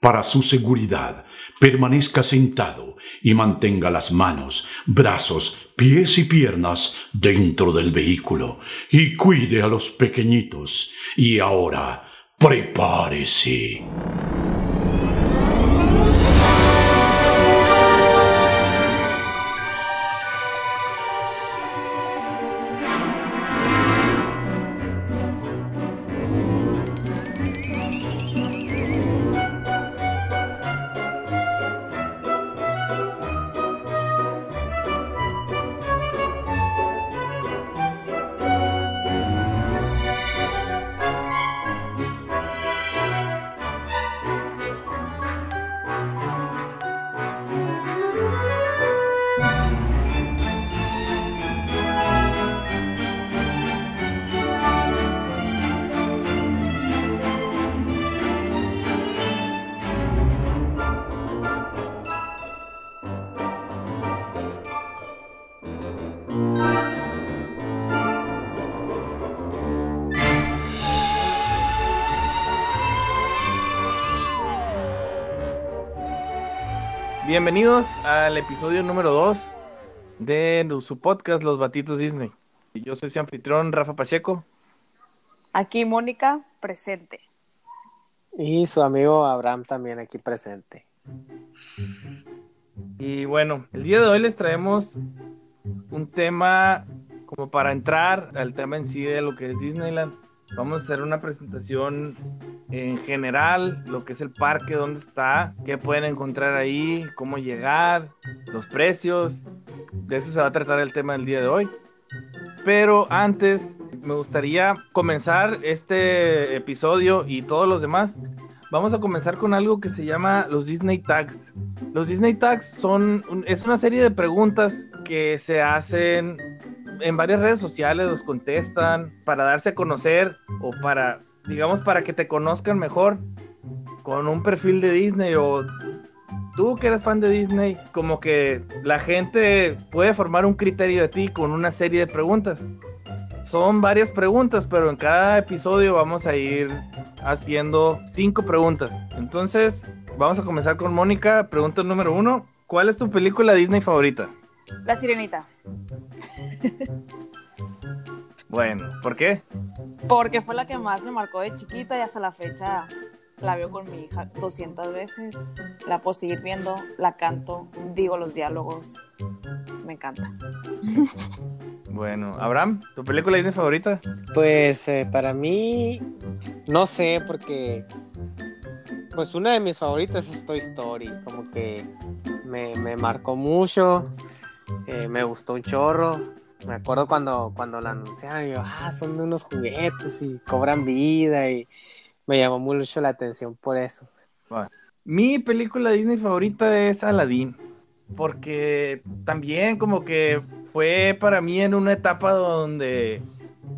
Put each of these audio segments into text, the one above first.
Para su seguridad, permanezca sentado y mantenga las manos, brazos, pies y piernas dentro del vehículo y cuide a los pequeñitos. Y ahora, prepárese. Bienvenidos al episodio número 2 de su podcast Los Batitos Disney. Yo soy su anfitrión Rafa Pacheco. Aquí Mónica, presente. Y su amigo Abraham también aquí presente. Y bueno, el día de hoy les traemos un tema como para entrar al tema en sí de lo que es Disneyland Vamos a hacer una presentación en general, lo que es el parque, dónde está, qué pueden encontrar ahí, cómo llegar, los precios. De eso se va a tratar el tema del día de hoy. Pero antes, me gustaría comenzar este episodio y todos los demás. Vamos a comenzar con algo que se llama los Disney Tags. Los Disney Tags son es una serie de preguntas que se hacen en varias redes sociales los contestan para darse a conocer o para, digamos, para que te conozcan mejor con un perfil de Disney o tú que eres fan de Disney, como que la gente puede formar un criterio de ti con una serie de preguntas. Son varias preguntas, pero en cada episodio vamos a ir haciendo cinco preguntas. Entonces, vamos a comenzar con Mónica. Pregunta número uno. ¿Cuál es tu película Disney favorita? La Sirenita. bueno, ¿por qué? Porque fue la que más me marcó de chiquita y hasta la fecha la veo con mi hija 200 veces. La puedo seguir viendo, la canto, digo los diálogos. Me encanta. Bueno, Abraham, ¿tu película Disney favorita? Pues eh, para mí, no sé, porque pues una de mis favoritas es Toy Story, como que me, me marcó mucho. Eh, me gustó un chorro. Me acuerdo cuando, cuando la anunciaron, yo, ah, son de unos juguetes y cobran vida y me llamó mucho la atención por eso. Mi película Disney favorita es Aladdin, porque también como que fue para mí en una etapa donde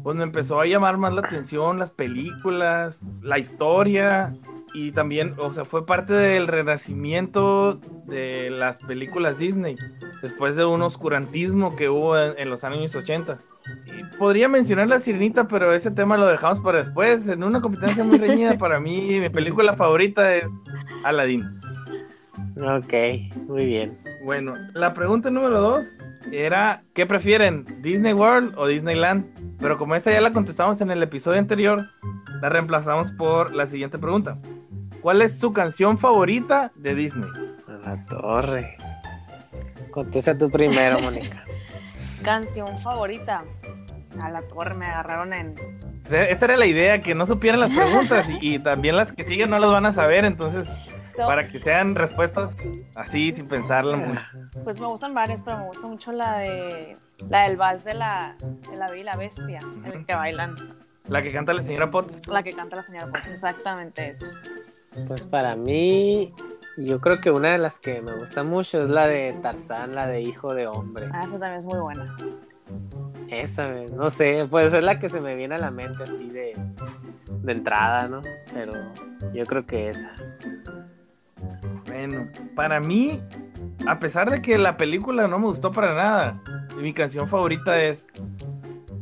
pues me empezó a llamar más la atención las películas, la historia y también, o sea, fue parte del renacimiento de las películas Disney, después de un oscurantismo que hubo en, los años 80. Y podría mencionar La Sirenita, pero ese tema lo dejamos para después. En una competencia muy reñida, para mí, mi película favorita es Aladdin. Ok, muy bien. Bueno, la pregunta número dos era, ¿qué prefieren? ¿Disney World o Disneyland? Pero como esa ya la contestamos en el episodio anterior, la reemplazamos por la siguiente pregunta. ¿Cuál es su canción favorita de Disney? la torre. Contesta tú primero, Mónica. canción favorita. A la torre me agarraron en. Esa era la idea, que no supieran las preguntas y, también las que siguen no las van a saber, entonces para que sean respuestas así sin pensarla mucho. Pues me gustan varias, pero me gusta mucho la de la del vals de la de la Bella Bestia, el que bailan. La que canta la señora Potts. La que canta la señora Potts, exactamente eso. Pues para mí, yo creo que una de las que me gusta mucho es la de Tarzán, la de Hijo de Hombre. Ah, esa también es muy buena. Esa, no sé, puede ser la que se me viene a la mente así de, de entrada, ¿no? Pero yo creo que esa. Bueno, para mí, a pesar de que la película no me gustó para nada, mi canción favorita es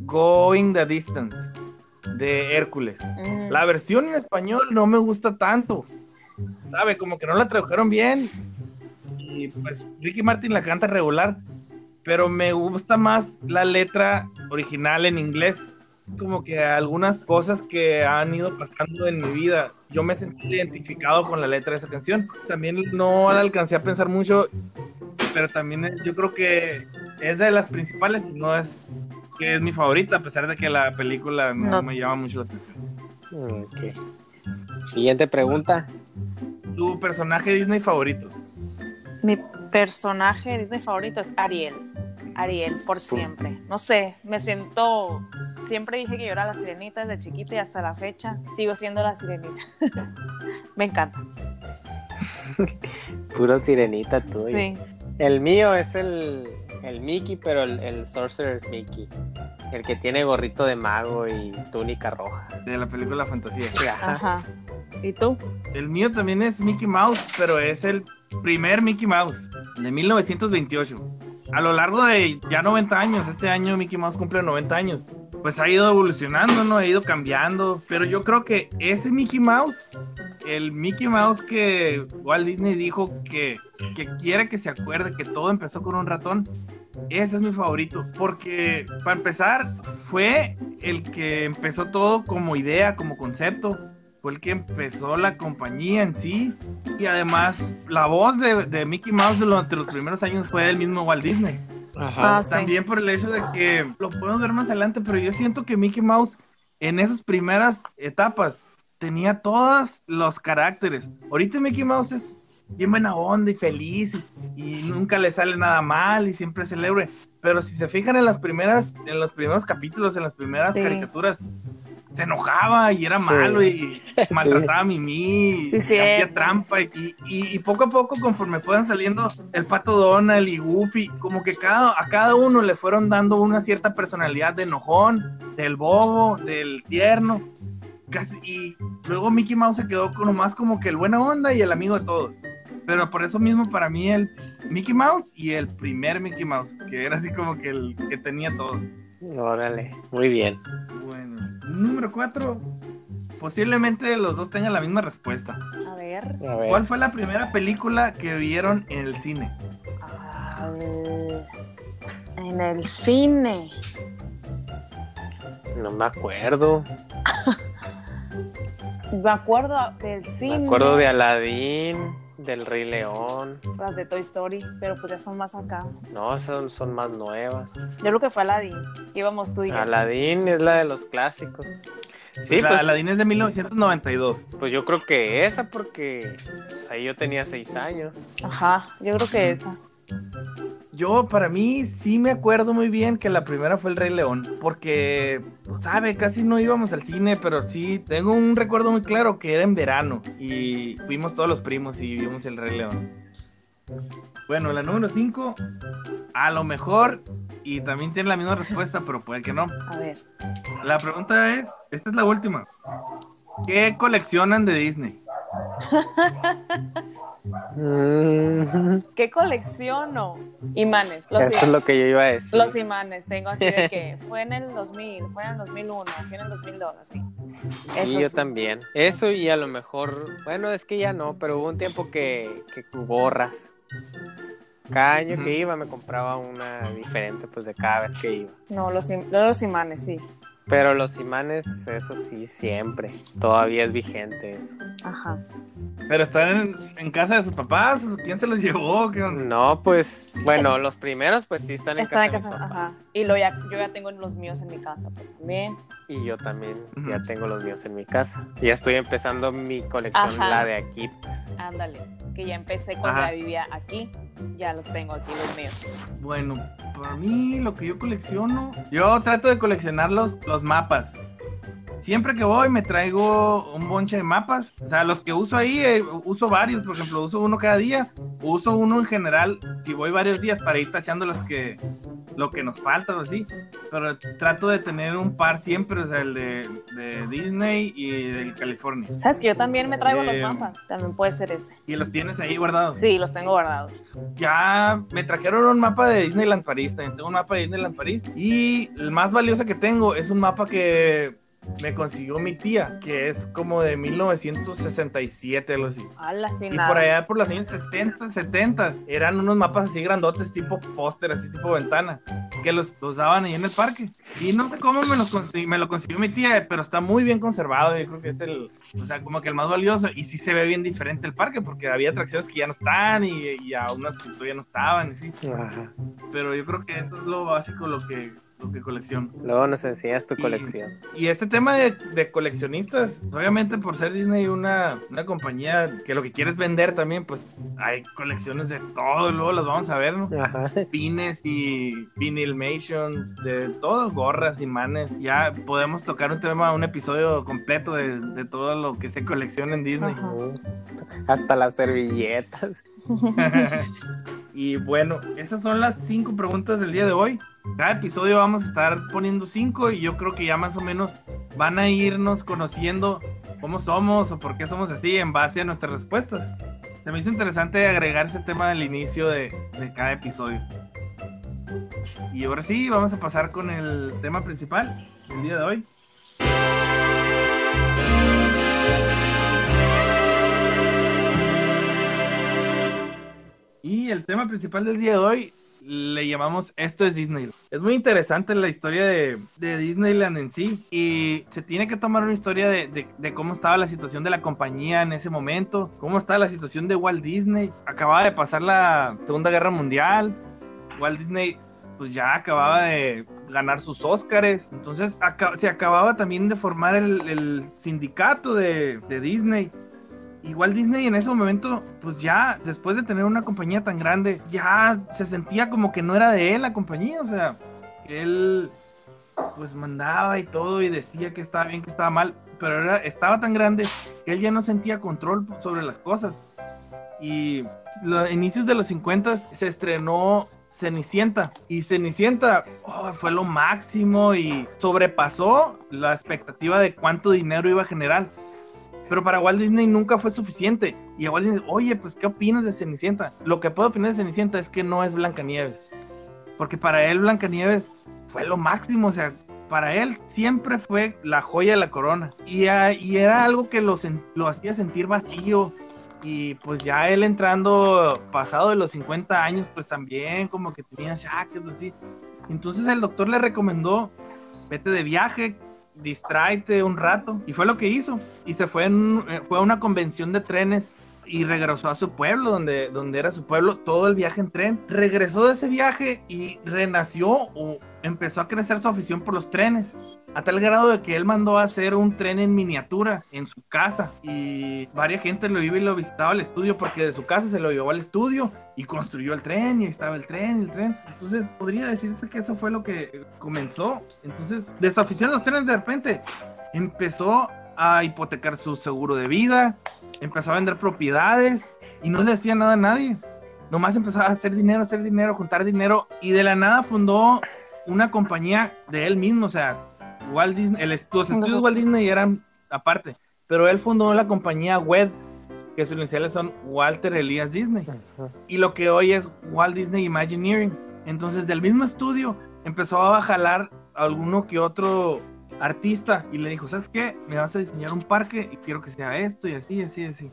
Going the Distance de Hércules. La versión en español no me gusta tanto. sabe, como que no la tradujeron bien. Y pues Ricky Martin la canta regular, pero me gusta más la letra original en inglés. Como que algunas cosas que han ido pasando en mi vida, yo me sentí identificado con la letra de esa canción. También no la alcancé a pensar mucho, pero también yo creo que es de las principales, no es que es mi favorita, a pesar de que la película no, No. me llama mucho la atención. Ok. Siguiente pregunta. ¿Tu personaje Disney favorito? Mi personaje Disney favorito es Ariel. Ariel, por siempre. No sé, me siento. Siempre dije que yo era la sirenita desde chiquita y hasta la fecha sigo siendo la sirenita. me encanta. Puro sirenita tú. Sí. El mío es el, el Mickey, pero el, el Sorcerer's Mickey. El que tiene gorrito de mago y túnica roja. De la película Fantasía. Ajá. Ajá. ¿Y tú? El mío también es Mickey Mouse, pero es el primer Mickey Mouse, de 1928. A lo largo de ya 90 años, este año Mickey Mouse cumple 90 años, pues ha ido evolucionando, ¿no? Ha ido cambiando, pero yo creo que ese Mickey Mouse, el Mickey Mouse que Walt Disney dijo que, quiere que se acuerde que todo empezó con un ratón, ese es mi favorito, porque para empezar fue el que empezó todo como idea, como concepto, fue el que empezó la compañía en sí, y además la voz de Mickey Mouse durante los primeros años fue el mismo Walt Disney. Ajá. Ah, sí. También por el hecho de que lo podemos ver más adelante, pero yo siento que Mickey Mouse en esas primeras etapas tenía todos los caracteres. Ahorita Mickey Mouse es bien buena onda y feliz y, y nunca le sale nada mal y siempre es celebre. Pero si se fijan en las primeras, en los primeros capítulos, en las primeras Sí. caricaturas, se enojaba y era Sí. malo y maltrataba a Mimi y Sí, sí, hacía trampa y, y- y poco a poco conforme fueron saliendo el pato Donald y Goofy, como que cada, a cada uno le fueron dando una cierta personalidad de enojón, del bobo, del tierno. Casi, y luego Mickey Mouse se quedó como más como que el buena onda y el amigo de todos. Pero por eso mismo para mí el Mickey Mouse y el primer Mickey Mouse, que era así como que el que tenía todo. Órale, muy bien. Bueno, número 4. Posiblemente los dos tengan la misma respuesta. A ver. A ver. ¿Cuál fue la primera película que vieron en el cine? Ah, en el cine. No me acuerdo. Me acuerdo del cine. Me acuerdo de Aladdin, del Rey León. Las de Toy Story, pero pues ya son más acá. No, son, son más nuevas. Yo creo que fue Aladdin. Íbamos tú y yo. Aladdin es la de los clásicos. Sí, la pues, Aladdin es de 1992. pues yo creo que esa porque ahí yo tenía seis años. Ajá, yo creo que esa. Yo, para mí, sí me acuerdo muy bien que la primera fue El Rey León, porque, pues, sabe, casi no íbamos al cine, pero sí, tengo un recuerdo muy claro que era en verano y fuimos todos los primos y vimos El Rey León. Bueno, la número 5, a lo mejor, y también tiene la misma respuesta, pero puede que no. A ver. La pregunta es, esta es la última. ¿Qué coleccionan de Disney? Mm, ¿Qué colecciono? Imanes. Los, Eso es lo que yo iba a decir. los imanes. Tengo así de que fue en el 2000, fue en el 2001, fue en el 2002, así. Sí, Eso yo sí. también. Eso y a lo mejor, bueno, es que ya no, pero hubo un tiempo que, que gorras. Cada año que iba me compraba una diferente, pues de cada vez que iba. No, los, im- los imanes, sí. Pero los imanes, eso sí, siempre. Todavía es vigente eso. Ajá. ¿Pero están en, en casa de sus papás? ¿Quién se los llevó? ¿Qué onda? No, pues, bueno, los primeros pues sí están en Están en casa. casa, de mis papás. ajá. Y lo ya, yo ya tengo los míos en mi casa, pues también. Y yo también ya tengo los míos en mi casa. Ya estoy empezando mi colección, Ajá. la de aquí, pues. Ándale. Que ya empecé cuando Ajá. ya vivía aquí. Ya los tengo aquí, los míos. Bueno, para mí lo que yo colecciono, yo trato de coleccionar los, los mapas. Siempre que voy me traigo un bonche de mapas. O sea, los que uso ahí, eh, uso varios. Por ejemplo, uso uno cada día. Uso uno en general si voy varios días para ir tachando los que, lo que nos falta o así. Pero trato de tener un par siempre. O sea, el de, de Disney y de California. ¿Sabes que yo también me traigo los Eh, mapas? También puede ser ese. Y los tienes ahí guardados. Sí, los tengo guardados. ya me trajeron un mapa de Disneyland París. También tengo un mapa de Disneyland París. Y el más valioso que tengo es un mapa que me consiguió mi tía, que es como de 1967, algo así. Y nada. por allá por los años 60, 70, eran unos mapas así grandotes, tipo póster, así tipo ventana, que los, los daban ahí en el parque. Y no sé cómo me, los me lo consiguió mi tía, pero está muy bien conservado. Yo creo que es el, o sea, como que el más valioso. Y sí se ve bien diferente el parque, porque había atracciones que ya no están y, y a unas que todavía no estaban, y sí. Ajá. Pero yo creo que eso es lo básico, lo que, lo que colecciono. Luego nos enseñas tu Y- colección. Y este tema de, de coleccionistas, obviamente por ser Disney una, una compañía que lo que quiere es vender también, pues hay colecciones de todo, luego las vamos a ver, ¿no? Ajá. Pines y vinilmations, de todo, gorras, imanes. Ya podemos tocar un tema, un episodio completo de, de todo lo que se colecciona en Disney. Ajá. Hasta las servilletas. y bueno, esas son las cinco preguntas del día de hoy. Cada episodio vamos a estar poniendo cinco y yo creo que ya más o menos van a irnos conociendo cómo somos o por qué somos así en base a nuestras respuestas. Se me hizo interesante agregar ese tema del inicio de, de cada episodio. Y ahora sí, vamos a pasar con el tema principal del día de hoy. Y el tema principal del día de hoy le llamamos Esto es Disneyland. Es muy interesante la historia de, de Disneyland en sí y se tiene que tomar una historia de, de- cómo estaba la situación de la compañía en ese momento, cómo estaba la situación de Walt Disney. Acababa de pasar la Segunda Guerra Mundial. Walt Disney pues ya acababa de ganar sus Óscares. Entonces se acababa también de formar el, el sindicato de Disney. Igual Disney en ese momento, pues ya después de tener una compañía tan grande, ya se sentía como que no era de él la compañía, o sea, él pues mandaba y todo y decía que estaba bien, que estaba mal, pero era, estaba tan grande que él ya no sentía control sobre las cosas. Y los inicios de los 50 se estrenó Cenicienta y Cenicienta oh, fue lo máximo y sobrepasó la expectativa de cuánto dinero iba a generar. Pero para Walt Disney nunca fue suficiente. Y a Walt Disney, oye, pues, ¿qué opinas de Cenicienta? Lo que puedo opinar de Cenicienta es que no es Blancanieves. Porque para él Blancanieves fue lo máximo, o sea, para él siempre fue la joya de la corona. Y, ah, y era algo que lo, lo hacía sentir vacío. Y pues ya él entrando pasado de los 50 años, pues también como que tenía chaques o así. Entonces el doctor le recomendó, vete de viaje, distráete un rato. Y fue lo que hizo. Y se fue, en- eh, fue a una convención de trenes y regresó a su pueblo, donde, donde era su pueblo, todo el viaje en tren. Regresó de ese viaje y renació o empezó a crecer su afición por los trenes. A tal grado de que él mandó a hacer un tren en miniatura en su casa. Y varias gente lo iba y lo visitaba al estudio porque de su casa se lo llevó al estudio y construyó el tren y ahí estaba el tren, el tren. Entonces podría decirse que eso fue lo que comenzó. Entonces, de su afición a los trenes de repente empezó a hipotecar su seguro de vida, empezó a vender propiedades y no le hacía nada a nadie. Nomás empezó a hacer dinero, hacer dinero, juntar dinero y de la nada fundó una compañía de él mismo, o sea, Walt Disney, el, los estudios Walt Disney eran aparte, pero él fundó la compañía WED, que sus iniciales son Walter Elias Disney y lo que hoy es Walt Disney Imagineering. Entonces, del mismo estudio empezó a jalar alguno que otro artista y le dijo, ¿sabes qué? Me vas a diseñar un parque y quiero que sea esto y así, así, así.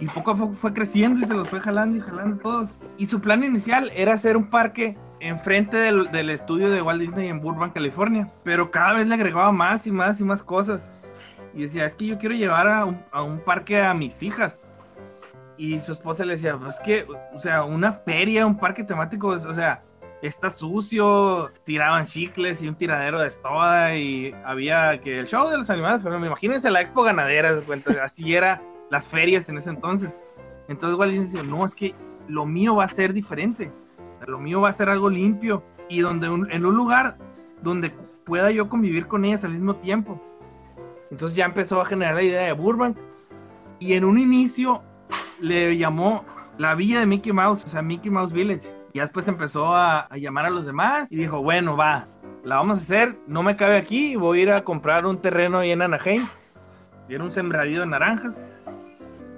Y poco a poco fue creciendo y se los fue jalando y jalando todos. Y su plan inicial era hacer un parque enfrente del, del estudio de Walt Disney en Burbank, California. Pero cada vez le agregaba más y más y más cosas. Y decía, es que yo quiero llevar a un, a un parque a mis hijas. Y su esposa le decía, pues que, o sea, una feria, un parque temático, o sea, está sucio, tiraban chicles y un tiradero de soda y había que el show de los animales, pero imagínense la expo ganadera, se cuenta, así era las ferias en ese entonces. Entonces Walt Disney decía, no, es que lo mío va a ser diferente, lo mío va a ser algo limpio y donde en un lugar donde pueda yo convivir con ellas al mismo tiempo. Entonces ya empezó a generar la idea de Burbank y en un inicio le llamó la villa de Mickey Mouse, o sea, Mickey Mouse Village. Ya después empezó a, a llamar a los demás y dijo, bueno, va, la vamos a hacer, no me cabe aquí, voy a ir a comprar un terreno ahí en Anaheim. Y era un sembradío de naranjas.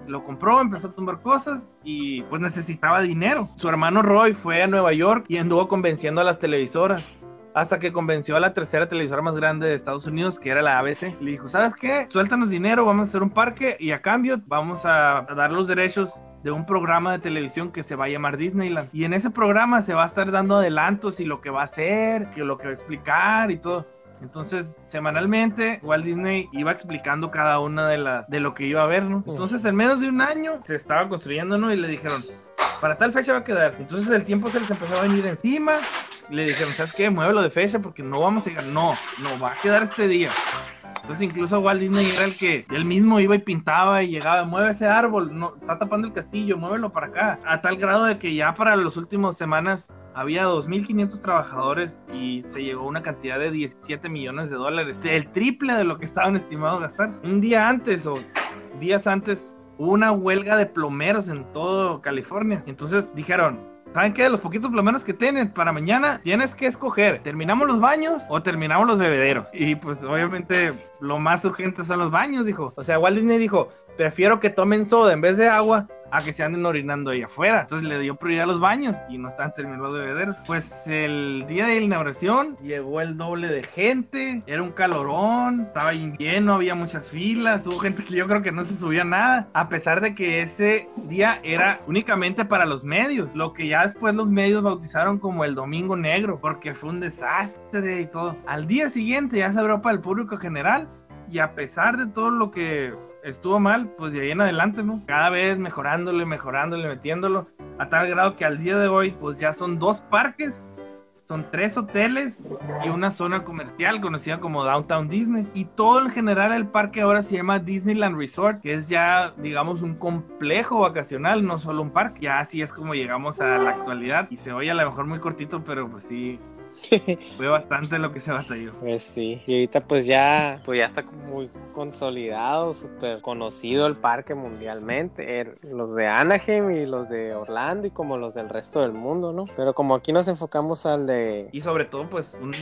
Lo compró, empezó a tumbar cosas y pues necesitaba dinero. Su hermano Roy fue a Nueva York y anduvo convenciendo a las televisoras hasta que convenció a la tercera televisora más grande de Estados Unidos, que era la ABC. Le dijo, ¿sabes qué? Suéltanos dinero, vamos a hacer un parque y a cambio vamos a dar los derechos de un programa de televisión que se va a llamar Disneyland. Y en ese programa se va a estar dando adelantos y lo que va a hacer, que lo que va a explicar y todo. Entonces, semanalmente, Walt Disney iba explicando cada una de las de lo que iba a ver, ¿no? Entonces, en menos de un año se estaba construyendo, ¿no? Y le dijeron, para tal fecha va a quedar. Entonces, el tiempo se les empezó a venir encima. Y le dijeron, ¿sabes qué? Muévelo de fecha porque no vamos a llegar. No, no, va a quedar este día. Entonces incluso Walt Disney era el que él mismo iba y pintaba y llegaba, mueve ese árbol, no, está tapando el castillo, muévelo para acá. A tal grado de que ya para las últimas semanas había 2.500 trabajadores y se llegó una cantidad de 17 millones de dólares, el triple de lo que estaban estimados gastar. Un día antes o días antes hubo una huelga de plomeros en todo California. Entonces dijeron, ¿Saben qué? Los poquitos plomeros que tienen para mañana, tienes que escoger, ¿terminamos los baños o terminamos los bebederos? Y pues obviamente lo más urgente son los baños, dijo. O sea, Walt Disney dijo, prefiero que tomen soda en vez de agua a que se anden orinando ahí afuera. Entonces le dio prioridad a los baños y no estaban terminados de beber. Pues el día de la inauguración llegó el doble de gente, era un calorón, estaba lleno, había muchas filas, hubo gente que yo creo que no se subía nada, a pesar de que ese día era únicamente para los medios, lo que ya después los medios bautizaron como el Domingo Negro, porque fue un desastre y todo. Al día siguiente ya se abrió para el público general y a pesar de todo lo que estuvo mal, pues de ahí en adelante, ¿no? Cada vez mejorándole, mejorándole, metiéndolo, a tal grado que al día de hoy, pues ya son dos parques, son tres hoteles y una zona comercial conocida como Downtown Disney. Y todo en general el parque ahora se llama Disneyland Resort, que es ya, digamos, un complejo vacacional, no solo un parque. Ya así es como llegamos a la actualidad. Y se oye a lo mejor muy cortito, pero pues sí, fue bastante lo que se batalló. Pues sí, y ahorita pues ya, pues ya está muy consolidado, súper conocido el parque mundialmente, er, los de Anaheim y los de Orlando y como los del resto del mundo, ¿no? Pero como aquí nos enfocamos al de... Y sobre todo pues un,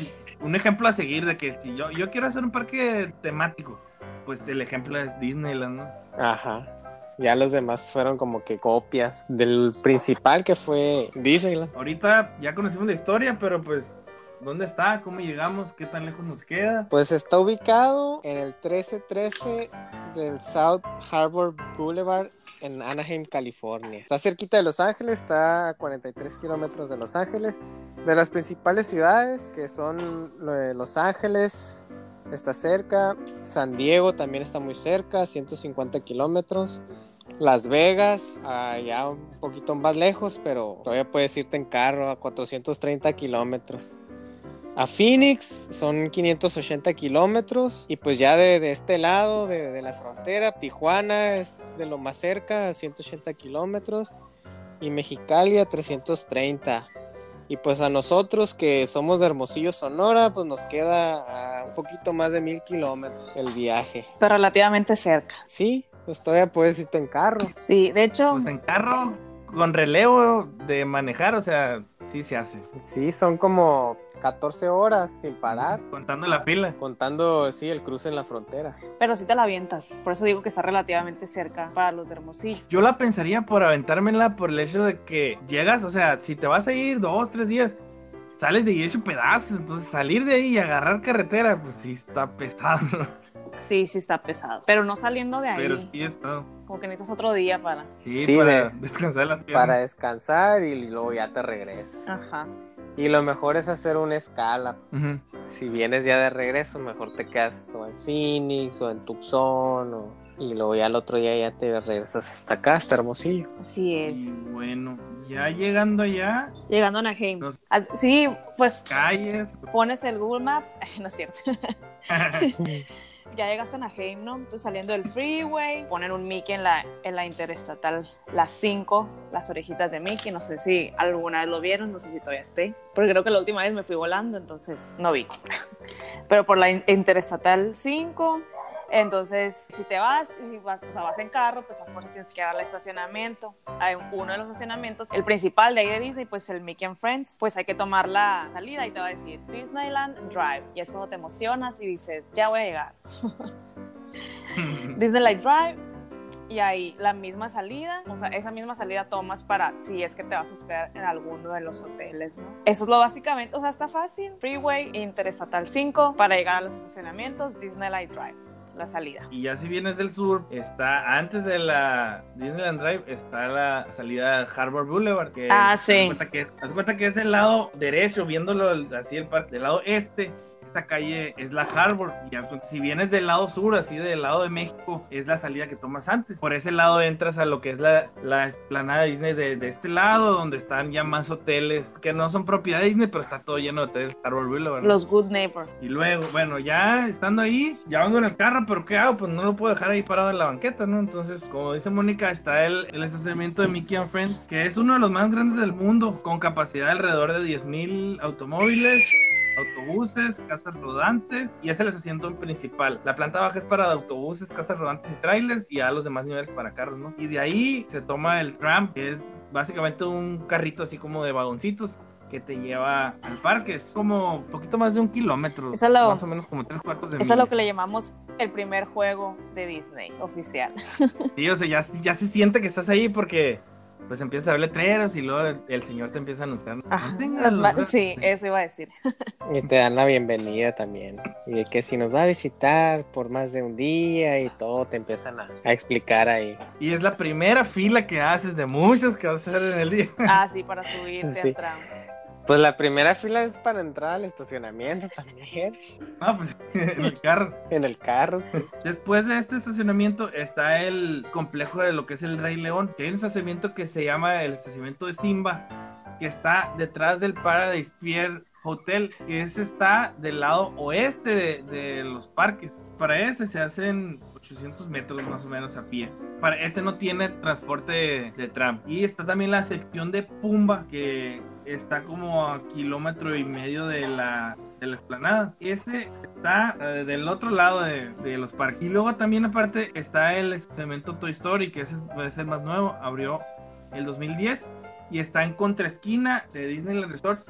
un ejemplo a seguir de que si yo, yo quiero hacer un parque temático, pues el ejemplo es Disneyland, ¿no? Ajá. Ya los demás fueron como que copias del principal que fue Disneyland. Ahorita ya conocimos la historia, pero pues ¿Dónde está? ¿Cómo llegamos? ¿Qué tan lejos nos queda? Pues está ubicado en el 1313 del South Harbor Boulevard en Anaheim, California. Está cerquita de Los Ángeles, está a 43 kilómetros de Los Ángeles. De las principales ciudades, que son Los Ángeles, está cerca. San Diego también está muy cerca, 150 kilómetros. Las Vegas, allá un poquito más lejos, pero todavía puedes irte en carro a 430 kilómetros. A Phoenix son 580 kilómetros y pues ya de, este lado de, la frontera, Tijuana es de lo más cerca, a 180 kilómetros y Mexicali a 330. Y pues a nosotros que somos de Hermosillo, Sonora, pues nos queda a un poquito más de mil kilómetros el viaje. Pero relativamente cerca. Sí, pues todavía puedes irte en carro. Sí, de hecho. Pues en carro, con relevo de manejar, o sea, sí se hace. Sí, son como 14 horas sin parar. Contando la fila. Contando, sí, el cruce en la frontera. Pero sí te la avientas. Por eso digo que está relativamente cerca para los de Hermosillo. Yo la pensaría por aventármela por el hecho de que llegas, o sea, si te vas a ir dos, tres días, sales de ahí hecho pedazos. Entonces salir de ahí y agarrar carretera, pues sí está pesado. Sí, sí está pesado. Pero no saliendo de ahí. Pero sí está. Como que necesitas otro día para. Sí, para descansar las piernas. Para descansar y luego ya te regresas. Ajá. Y lo mejor es hacer una escala. Si vienes ya de regreso, mejor te quedas o en Phoenix o en Tucson o... y luego ya el otro día ya te regresas hasta acá, hasta Hermosillo. Así es. bueno, ya llegando allá. Llegando a Anaheim. Ah, sí, pues. Calles. Pones el Google Maps. no es cierto. ya llegaste a Anaheim, ¿no? Entonces saliendo del freeway, ponen un Mickey en la, en la interestatal, las 5, las orejitas de Mickey, no sé si alguna vez lo vieron, no sé si todavía esté, porque creo que la última vez me fui volando, entonces no vi. Pero por la interestatal 5 entonces, si te vas, si vas, pues, vas en carro, pues a fuerzas tienes que dar al estacionamiento. Hay uno de los estacionamientos, el principal de ahí de Disney, pues el Mickey and Friends, pues hay que tomar la salida y te va a decir Disneyland Drive. Y es cuando te emocionas y dices, ya voy a llegar. Disneyland Drive, y ahí la misma salida, o sea, esa misma salida tomas para si es que te vas a hospedar en alguno de los hoteles, ¿no? Eso es lo básicamente, o sea, está fácil. Freeway Interestatal 5 para llegar a los estacionamientos, Disneyland Drive la salida. Y ya si vienes del sur, está antes de la Disneyland Drive, está la salida Harbor Boulevard. Que Ah, haz sí. cuenta que es, haz cuenta que es el lado derecho, viéndolo así el parque, del lado este. Esta calle es la Harbor. Y si vienes del lado sur, así del lado de México, es la salida que tomas antes. Por ese lado entras a lo que es la, la esplanada Disney de, de este lado, donde están ya más hoteles que no son propiedad de Disney, pero está todo lleno de hoteles Harbor Boulevard. Los Good Neighbor. Y luego, bueno, ya estando ahí, ya vengo en el carro, pero ¿qué hago? Pues no lo puedo dejar ahí parado en la banqueta, ¿no? Entonces, como dice Mónica, está el, el estacionamiento de Mickey and Friends, que es uno de los más grandes del mundo, con capacidad de alrededor de 10.000 automóviles. Autobuses, casas rodantes y es el estacionamiento principal. La planta baja es para autobuses, casas rodantes y trailers y a los demás niveles para carros, ¿no? Y de ahí se toma el tram, que es básicamente un carrito así como de vagoncitos que te lleva al parque. Es como un poquito más de un kilómetro. Eso es lo- más o menos como tres cuartos de Eso es lo que le llamamos el primer juego de Disney oficial. Sí, o sea, ya, ya se siente que estás ahí porque pues empieza a ver letreros y luego el, el señor te empieza a anunciar. Ajá. "Manténgalo, Ma- ¿verdad?". Sí, eso iba a decir. Y te dan la bienvenida también. Y de que si nos va a visitar por más de un día y todo, te empiezan a, a explicar ahí. Y es la primera fila que haces de muchas que vas a hacer en el día. Ah, sí, para subirte Sí. al. Pues la primera fila es para entrar al estacionamiento también. No, pues en el carro. En el carro. sí. Después de este estacionamiento está el complejo de lo que es el Rey León, que hay un estacionamiento que se llama el estacionamiento de Simba, que está detrás del Paradise Pier Hotel, que ese está del lado oeste de, de los parques. Para ese se hacen 800 metros más o menos a pie. Para ese no tiene transporte de, de tram. Y está también la sección de Pumba, que está como a kilómetro y medio de la, de la esplanada. Este está eh, del otro lado de, de los parques. Y luego también aparte está el estacionamiento Toy Story, que ese es- ser más nuevo, abrió el 2010 y está en contraesquina de Disneyland Resort.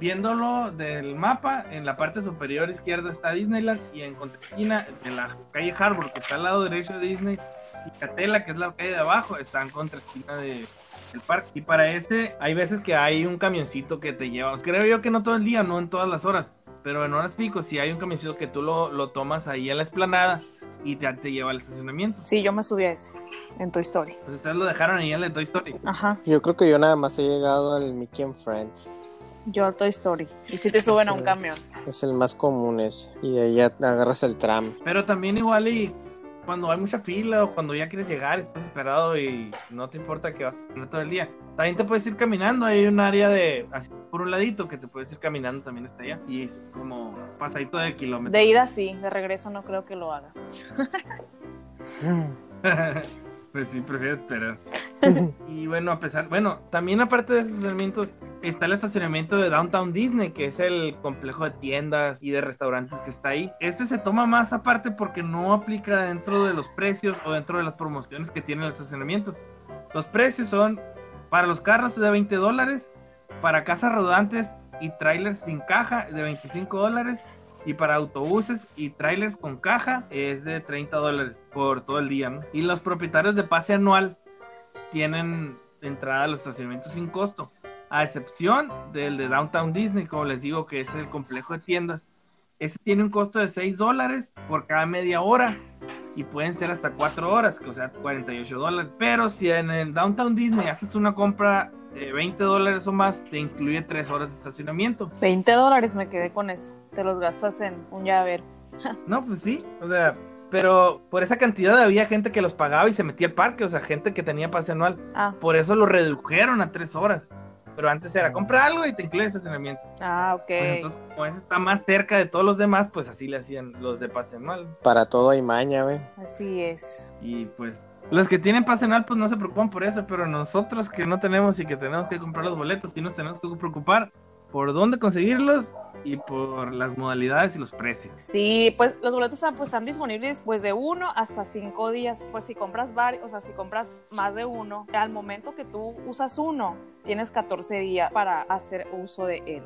Viéndolo del mapa, en la parte superior izquierda está Disneyland y en contraesquina de la calle Harbor, que está al lado derecho de Disney, y Catela, que es la calle de abajo, está en contraesquina de, del parque. Y para este, hay veces que hay un camioncito que te lleva. Creo yo que no todo el día, no en todas las horas. Pero en horas pico, si hay un camioncito que tú lo, lo tomas ahí en la esplanada y te, te lleva al estacionamiento. Sí, yo me subí a ese en Toy Story. Pues ustedes lo dejaron ahí en el de Toy Story. Ajá, Yo creo que yo nada más he llegado al Mickey and Friends. yo a Toy Story. Y si te suben a un camión. Es el más común ese. Y de ahí ya agarras el tram. Pero también igual y cuando hay mucha fila o cuando ya quieres llegar, estás esperado y no te importa que vas a tener todo el día. También te puedes ir caminando, hay un área de, así por un ladito que te puedes ir caminando también está allá. Y es como pasadito del kilómetro. De ida sí, de regreso no creo que lo hagas. pues sí, prefiero esperar. y bueno, a pesar, bueno, también aparte de esos estacionamientos, está el estacionamiento de Downtown Disney, que es el complejo de tiendas y de restaurantes que está ahí. Este se toma más aparte porque no aplica dentro de los precios o dentro de las promociones que tienen los estacionamientos. Los precios son para los carros de 20 dólares, para casas rodantes y trailers sin caja de 25 dólares. Y para autobuses y trailers con caja es de 30 dólares por todo el día. ¿no? Y los propietarios de pase anual tienen entrada a los estacionamientos sin costo. A excepción del de Downtown Disney, como les digo, que es el complejo de tiendas. Ese tiene un costo de 6 dólares por cada media hora. Y pueden ser hasta 4 horas, que o sea, 48 dólares. Pero si en el Downtown Disney haces una compra de 20 dólares o más, te incluye 3 horas de estacionamiento. 20 dólares me quedé con eso. Te los gastas en un llavero. No, pues sí, o sea, pero por esa cantidad había gente que los pagaba y se metía al parque, o sea, gente que tenía pase anual. Ah, Por eso lo redujeron a tres horas. Pero antes era comprar algo y te incluye estacionamiento. ah, ok. Pues entonces, como ese está más cerca de todos los demás, pues así le hacían los de pase anual. Para todo hay maña, güey. Así es. Y pues los que tienen pase anual, pues no se preocupan por eso, pero nosotros que no tenemos y que tenemos que comprar los boletos, sí nos tenemos que preocupar por dónde conseguirlos y por las modalidades y los precios. Sí, pues los boletos están, pues, están disponibles pues de uno hasta cinco días. Pues si compras varios, o sea, si compras más de uno, al momento que tú usas uno, tienes 14 días para hacer uso de él.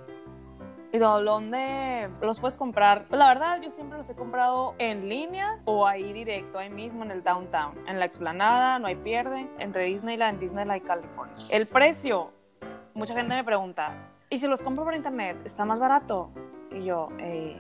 ¿Y dónde los puedes comprar? Pues la verdad, yo siempre los he comprado en línea o ahí directo, ahí mismo en el downtown. En la explanada, no hay pierde. Entre Disneyland, Disneyland California. El precio, mucha gente me pregunta, ¿y si los compro por internet, está más barato? Y yo, eh,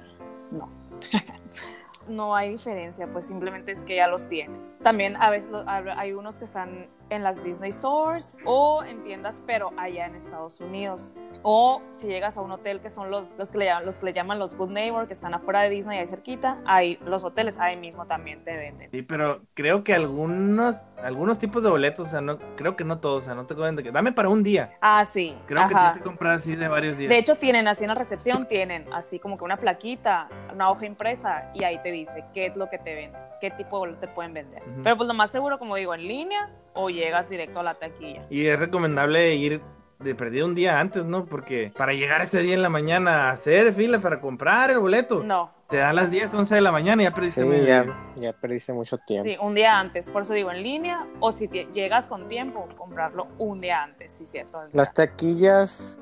no. no hay diferencia, pues simplemente es que ya los tienes. También a veces hay unos que están en las Disney Stores o en tiendas, pero allá en Estados Unidos. O si llegas a un hotel que son los, los, que, le llaman, los que le llaman los Good Neighbor, que están afuera de Disney, ahí cerquita, ahí los hoteles ahí mismo también te venden. Sí, pero creo que algunos, algunos tipos de boletos, o sea, no, creo que no todos, o sea, no te de que dame para un día. Ah, sí. Creo que tienes que comprar así de varios días. De hecho, tienen así en la recepción, tienen así como que una plaquita, una hoja impresa, y ahí te dice qué es lo que te venden, qué tipo de boleto te pueden vender. Pero pues lo más seguro, como digo, en línea o llegas directo a la taquilla. Y es recomendable ir de perdido un día antes, ¿no? Porque para llegar ese día en la mañana a hacer fila para comprar el boleto. No. Te dan las 10, 11 de la mañana y ya perdiste sí, ya, ya, perdiste mucho tiempo. Sí, un día antes. Por eso digo en línea o si llegas con tiempo, comprarlo un día antes, sí, cierto. Las taquillas,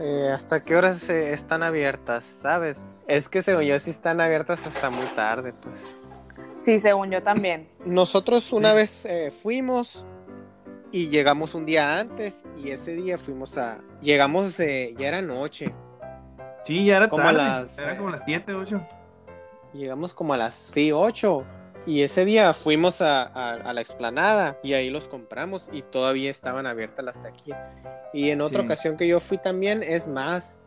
eh, ¿hasta qué horas están abiertas? ¿Sabes? Es que según yo sí están abiertas hasta muy tarde, pues. Sí, según yo también. Nosotros una vez eh, fuimos y llegamos un día antes y ese día fuimos a... Llegamos, ya era noche. Sí, ya era como A las, era como las 7, 8. Llegamos como a las sí, 8. Y ese día fuimos a, la explanada y ahí los compramos y todavía estaban abiertas las taquillas. Y en otra ocasión que yo fui también, es más,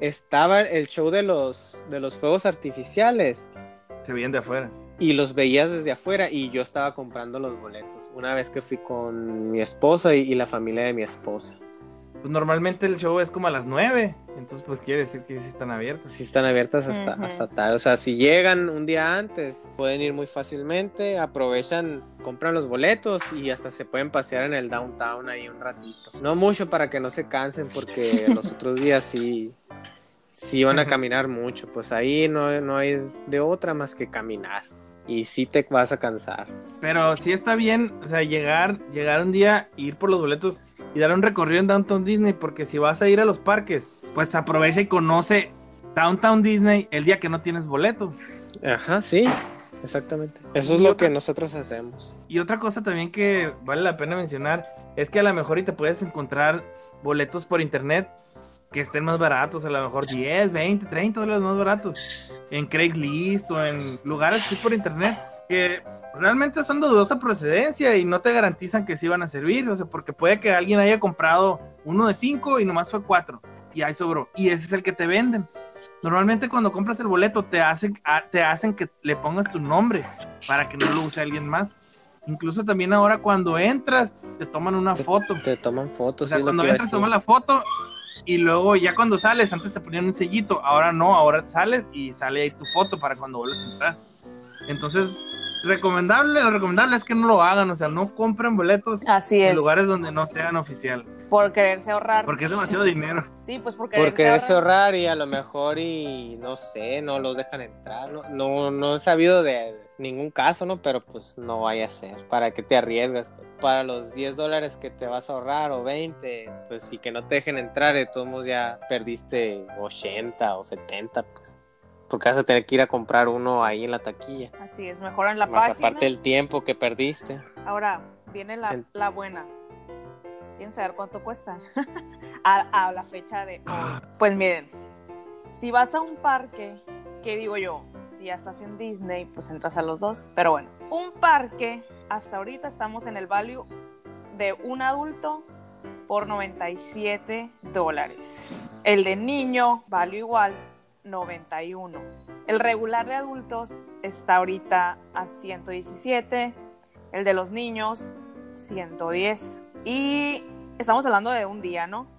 estaba el show de los, de los fuegos artificiales. Se veían de afuera y los veías desde afuera y yo estaba comprando los boletos una vez que fui con mi esposa y, la familia de mi esposa. Pues normalmente el show es como a las 9, entonces pues quiere decir que sí están abiertas. Sí están abiertas hasta, hasta tarde, o sea, si llegan un día antes pueden ir muy fácilmente, aprovechan, compran los boletos y hasta se pueden pasear en el downtown ahí un ratito. No mucho para que no se cansen porque los otros días sí, sí van a caminar mucho, pues ahí no, no hay de otra más que caminar y sí te vas a cansar. Pero sí está bien, o sea, llegar, llegar un día, ir por los boletos y dar un recorrido en Downtown Disney, porque si vas a ir a los parques, pues aprovecha y conoce Downtown Disney el día que no tienes boleto. Ajá, sí, exactamente. Eso es lo que nosotros hacemos. Y otra cosa también que vale la pena mencionar es que a lo mejor y te puedes encontrar boletos por internet que estén más baratos, a lo mejor 10, 20, 30 dólares más baratos en Craigslist o en lugares así por internet que realmente son de dudosa procedencia y no te garantizan que sí van a servir, o sea, porque puede que alguien haya comprado uno de 5 y nomás fue 4 y ahí sobró y ese es el que te venden. Normalmente cuando compras el boleto te hacen, ah, te hacen que le pongas tu nombre para que no lo use alguien más. Incluso también ahora cuando entras te toman una foto. Te toman fotos. O sea, cuando entras toman la foto y luego ya cuando sales, antes te ponían un sellito, ahora no, ahora sales y sale ahí tu foto para cuando vuelves a entrar. Entonces, recomendable, lo recomendable es que no lo hagan, o sea, no compren boletos en lugares donde no sean oficial. Por quererse ahorrar. Porque es demasiado dinero. Sí, pues por quererse, por quererse ahorrar. y a lo mejor y no sé, no los dejan entrar, no, no, no he sabido de ningún caso, ¿no? Pero pues no vaya a ser. ¿Para que te arriesgas? Para los 10 dólares que te vas a ahorrar o 20, pues y que no te dejen entrar, de todos modos ya perdiste 80 o 70, pues. Porque vas a tener que ir a comprar uno ahí en la taquilla. Así es, mejor en la Más aparte el tiempo que perdiste. Ahora, viene la, la buena. ¿Quién saber cuánto cuesta? a, a la fecha de hoy. Pues miren, si vas a un parque, ¿qué digo yo? Ya estás en Disney, pues entras a los dos. Pero bueno, un parque, hasta ahorita estamos en el value de un adulto por 97 dólares. El de niño, value igual, 91. El regular de adultos está ahorita a 117. El de los niños, 110. Y estamos hablando de un día, ¿no?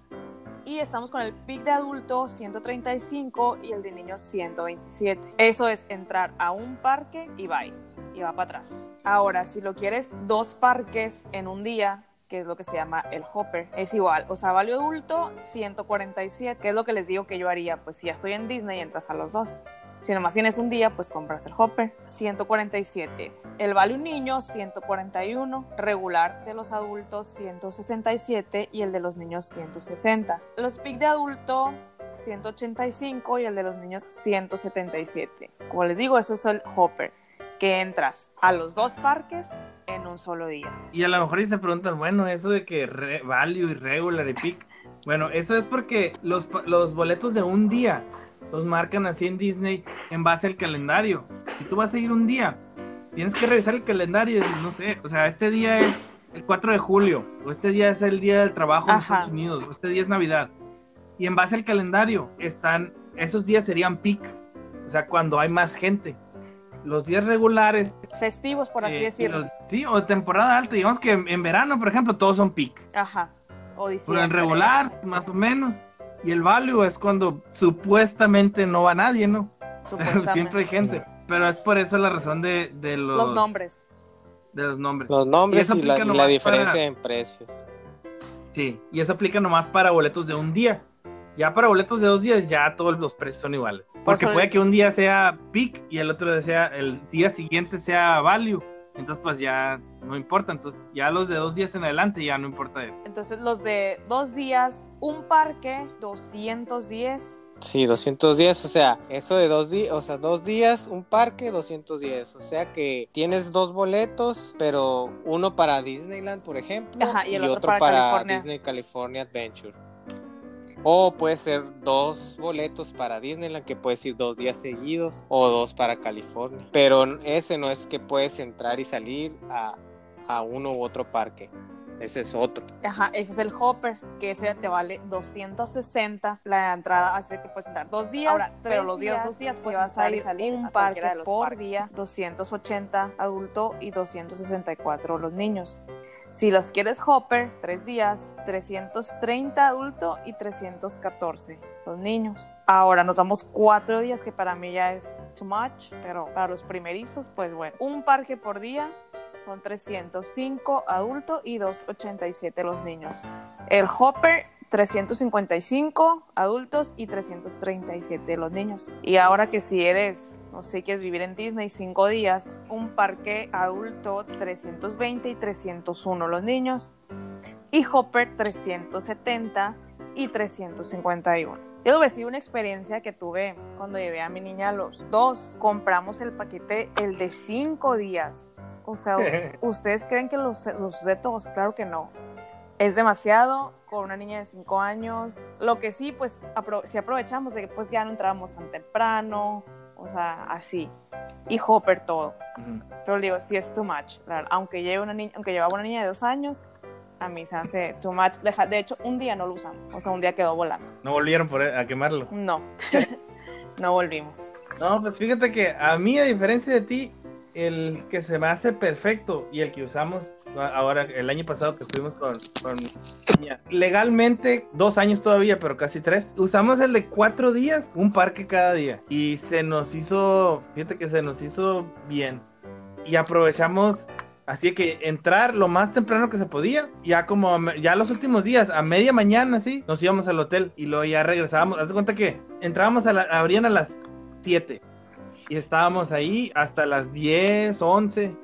Y estamos con el pic de adultos 135 y el de niños 127. Eso es entrar a un parque y va y va para atrás. Ahora, si lo quieres dos parques en un día, que es lo que se llama el hopper. Es igual, o sea, value adulto 147, que es lo que les digo que yo haría, pues si ya estoy en Disney entras a los dos. Si nomás tienes un día, pues compras el Hopper. 147. El Value Niño, 141. Regular de los adultos, 167. Y el de los niños, 160. Los PIC de adulto 185 y el de los niños 177. Como les digo, eso es el Hopper, que entras a los dos parques en un solo día. Y a lo mejor y se preguntan, bueno, eso de que value y regular y peak. Bueno, eso es porque los, los boletos de un día los marcan así en Disney en base al calendario. Si tú vas a ir un día, tienes que revisar el calendario y decir, no sé, o sea, este día es el 4 de julio, o este día es el día del trabajo en Ajá. Estados Unidos, o este día es Navidad. Y en base al calendario están, esos días serían peak, o sea, cuando hay más gente. Los días regulares Festivos, por así eh, decirlo. los- sí, o temporada alta. Digamos que en, en verano, por ejemplo, todos son peak. Ajá. O Pero diciembre. en regular, más o menos. Y el value es cuando supuestamente no va nadie, ¿no? supuestamente. Siempre hay gente. Pero es por eso la razón de, de los, Los nombres. De los nombres. Los nombres Y eso y, la, la diferencia para- en precios. Sí. Y eso aplica nomás para boletos de un día. Ya para boletos de dos días, ya todos los precios son iguales. Porque puede que un día sea peak y el otro día sea, el día siguiente sea value. Entonces, pues ya no importa. Entonces, ya los de dos días en adelante ya no importa eso. Entonces, los de dos días, un parque, 210. Sí, 210, o sea, eso de dos días, o sea, dos días, un parque, 210. O sea que tienes dos boletos, pero uno para Disneyland, por ejemplo, Ajá, y el otro otro para para, California. Disney California Adventure. O puede ser dos boletos para Disneyland, que puedes ir dos días seguidos, o dos para California. Pero ese no es que puedes entrar y salir a, a uno u otro parque. Ese es otro. Ajá, ese es el Hopper, que ese te vale 260 la entrada, así que puedes entrar dos días, Ahora, pero tres los días, días, dos días si puedes vas a ir salir un parque de los por parques. día, 280 adulto y 264 los niños. Si los quieres Hopper, tres días, 330 adulto y 314 los niños. Ahora nos damos cuatro días, que para mí ya es too much, pero para los primerizos, pues bueno, un parque por día son 305 adultos y 287 los niños. El Hopper 355 adultos y 337 los niños. Y ahora que si eres, no sé, quieres vivir en Disney cinco días, un parque adulto 320 y 301 los niños. Y Hopper 370 y 351. Yo voy decir una experiencia que tuve cuando llevé a mi niña a los dos. Compramos el paquete, el de cinco días. O sea, ¿ustedes creen que los, los todos? Claro que no. Es demasiado con una niña de 5 años. Lo que sí, pues, apro sí aprovechamos de que pues ya no entrábamos tan temprano. O sea, así. Y Hopper todo. Ujú. Pero le digo, sí es too much. Aunque, lleve una niña, aunque llevaba una niña de dos años, a mí se hace too much. Deja- De hecho, un día no lo usamos. O sea, un día quedó volando. No volvieron por a quemarlo. No. no volvimos. No, pues fíjate que a mí, a diferencia de ti, el que se me hace perfecto y el que usamos ahora, el año pasado que estuvimos con, legalmente dos años todavía, pero casi tres, usamos el de cuatro días, un parque cada día. Y se nos hizo, fíjate que se nos hizo bien. Y aprovechamos Así que entrar lo más temprano que se podía, ya como ya los últimos días, a media mañana, sí, nos íbamos al hotel y luego ya regresábamos. Haz de cuenta que entrábamos a la, abrían a las 7 y estábamos ahí hasta las 10, 11.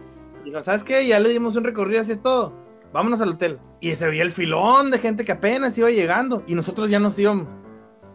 Digo, ¿sabes qué? Ya le dimos un recorrido así todo. Vámonos al hotel. Y se veía el filón de gente que apenas iba llegando y nosotros ya nos íbamos.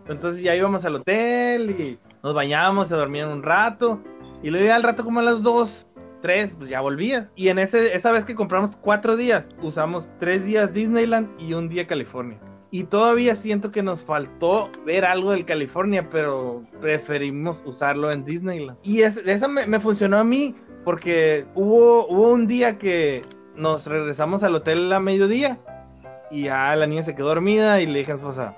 Entonces ya íbamos al hotel y nos bañábamos, se dormían un rato. Y luego ya al rato como a las 2, 3, pues ya volvías. Y en ese, esa vez que compramos cuatro días, usamos tres días Disneyland y un día California. Y todavía siento que nos faltó ver algo del California, pero preferimos usarlo en Disneyland. Y es, eso me, funcionó a mí, porque hubo, hubo un día que nos regresamos al hotel a mediodía y ya la niña se quedó dormida y le dije a su esposa,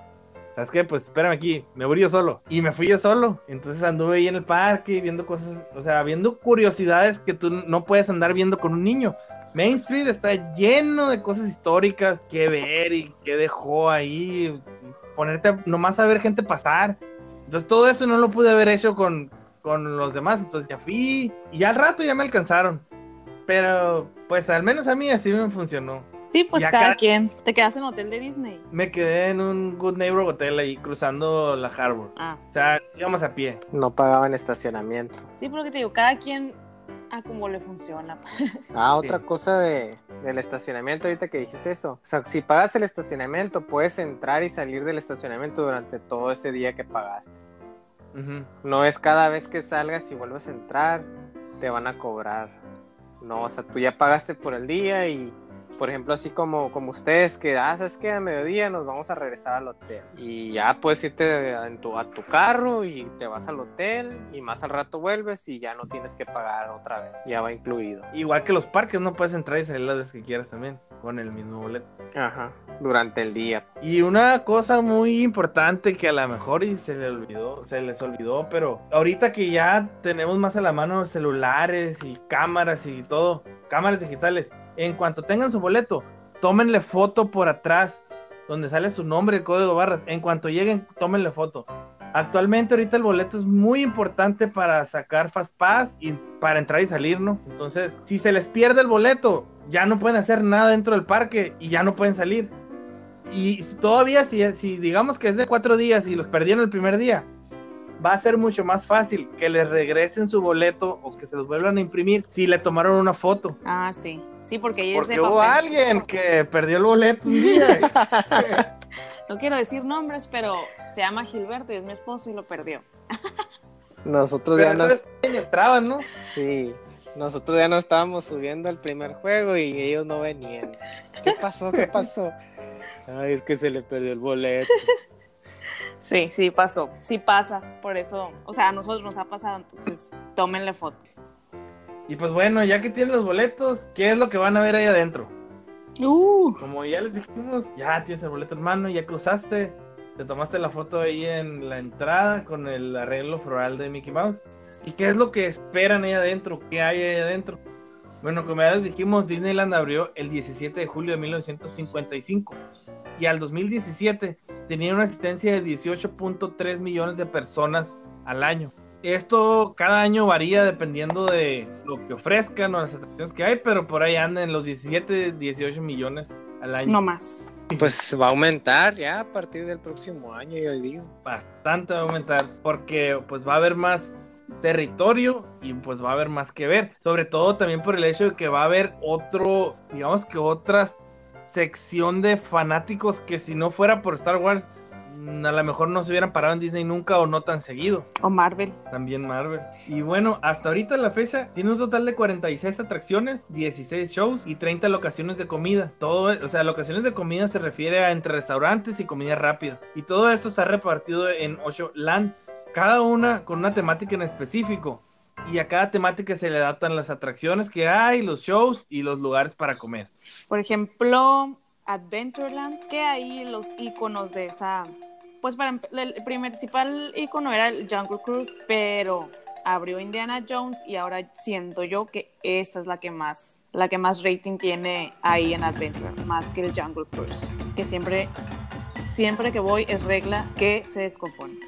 ¿sabes qué? Pues espérame aquí, me voy solo. Y me fui yo solo. Entonces anduve ahí en el parque viendo cosas, o sea, viendo curiosidades que tú no puedes andar viendo con un niño. Main Street está lleno de cosas históricas que ver y que dejó ahí. Ponerte a- nomás a ver gente pasar. Entonces todo eso no lo pude haber hecho con, con los demás. Entonces ya fui y ya al rato ya me alcanzaron. Pero pues al menos a mí así me funcionó. Sí, pues cada cada- quien. Te quedas en hotel de Disney. Me quedé en un Good Neighbor Hotel ahí cruzando la Harbor. Ah, O sea, íbamos a pie. No pagaban estacionamiento. sí, porque te digo, cada quien a como le funciona. Ah, Sí. otra cosa de, del estacionamiento, ahorita que dijiste eso. O sea, si pagas el estacionamiento, puedes entrar y salir del estacionamiento durante todo ese día que pagaste. No es cada vez que salgas y vuelves a entrar, te van a cobrar. No, o sea, tú ya pagaste por el día y, por ejemplo, así como, como ustedes, que, ah, sabes que a mediodía nos vamos a regresar al hotel. Y ya puedes irte en tu, a tu carro y te vas al hotel y más al rato vuelves y ya no tienes que pagar otra vez. Ya va incluido. Igual que los parques, no puedes entrar y salir las veces que quieras también, con el mismo boleto. Ajá. Durante el día. Y una cosa muy importante que a lo mejor y se le olvidó, se les olvidó, pero ahorita que ya tenemos más a la mano celulares y cámaras y todo, cámaras digitales, en cuanto tengan su boleto, tómenle foto por atrás, donde sale su nombre, el código barras. En cuanto lleguen, tómenle foto. Actualmente ahorita el boleto es muy importante para sacar Fast Pass y para entrar y salir, ¿no? Entonces, si se les pierde el boleto, ya no pueden hacer nada dentro del parque y ya no pueden salir. Y todavía si, si digamos que es de cuatro días y los perdieron el primer día, va a ser mucho más fácil que les regresen su boleto o que se los vuelvan a imprimir si le tomaron una foto. Ah, sí. Sí, porque es Porque de hubo papel. alguien que perdió el boleto un día. No quiero decir nombres, pero se llama Gilberto y es mi esposo y lo perdió. Nosotros Pero ya nos... entraban, ¿no? Sí. Nosotros ya no estábamos subiendo al primer juego y ellos no venían. ¿Qué pasó? ¿Qué pasó? Ay, es que se le perdió el boleto. Sí, sí pasó. Sí pasa. Por eso, o sea, a nosotros nos ha pasado, entonces tómenle foto. Y pues bueno, ya que tienen los boletos, ¿qué es lo que van a ver ahí adentro? Uh, Como ya les dijimos, ya tienes el boleto en mano, ya cruzaste, te tomaste la foto ahí en la entrada con el arreglo floral de Mickey Mouse. ¿Y qué es lo que esperan ahí adentro? ¿Qué hay ahí adentro? Bueno, como ya les dijimos, Disneyland abrió el 17 de julio de 1955 y al 2017 tenía una asistencia de 18.3 millones de personas al año. Esto cada año varía dependiendo de lo que ofrezcan o las atracciones que hay, pero por ahí andan en los 17, 18 millones al año. no más. Pues va a aumentar ya a partir del próximo año, yo digo. Bastante va a aumentar porque pues va a haber más territorio y pues va a haber más que ver. Sobre todo también por el hecho de que va a haber otro, digamos que otra sección de fanáticos que si no fuera por Star Wars a lo mejor no se hubieran parado en Disney nunca o no tan seguido. O Marvel. También Marvel. Y bueno, hasta ahorita la fecha tiene un total de 46 atracciones, 16 shows y 30 locaciones de comida. Todo, o sea, locaciones de comida se refiere a entre restaurantes y comida rápida. Y todo esto se ha repartido en 8 lands, cada una con una temática en específico. Y a cada temática se le adaptan las atracciones que hay, los shows y los lugares para comer. Por ejemplo, Adventureland, que hay los iconos de esa. Pues para el principal icono era el Jungle Cruise, pero abrió Indiana Jones y ahora siento yo que esta es la que más la que más rating tiene ahí en Adventure, más que el Jungle Cruise, que siempre siempre que voy es regla que se descompone.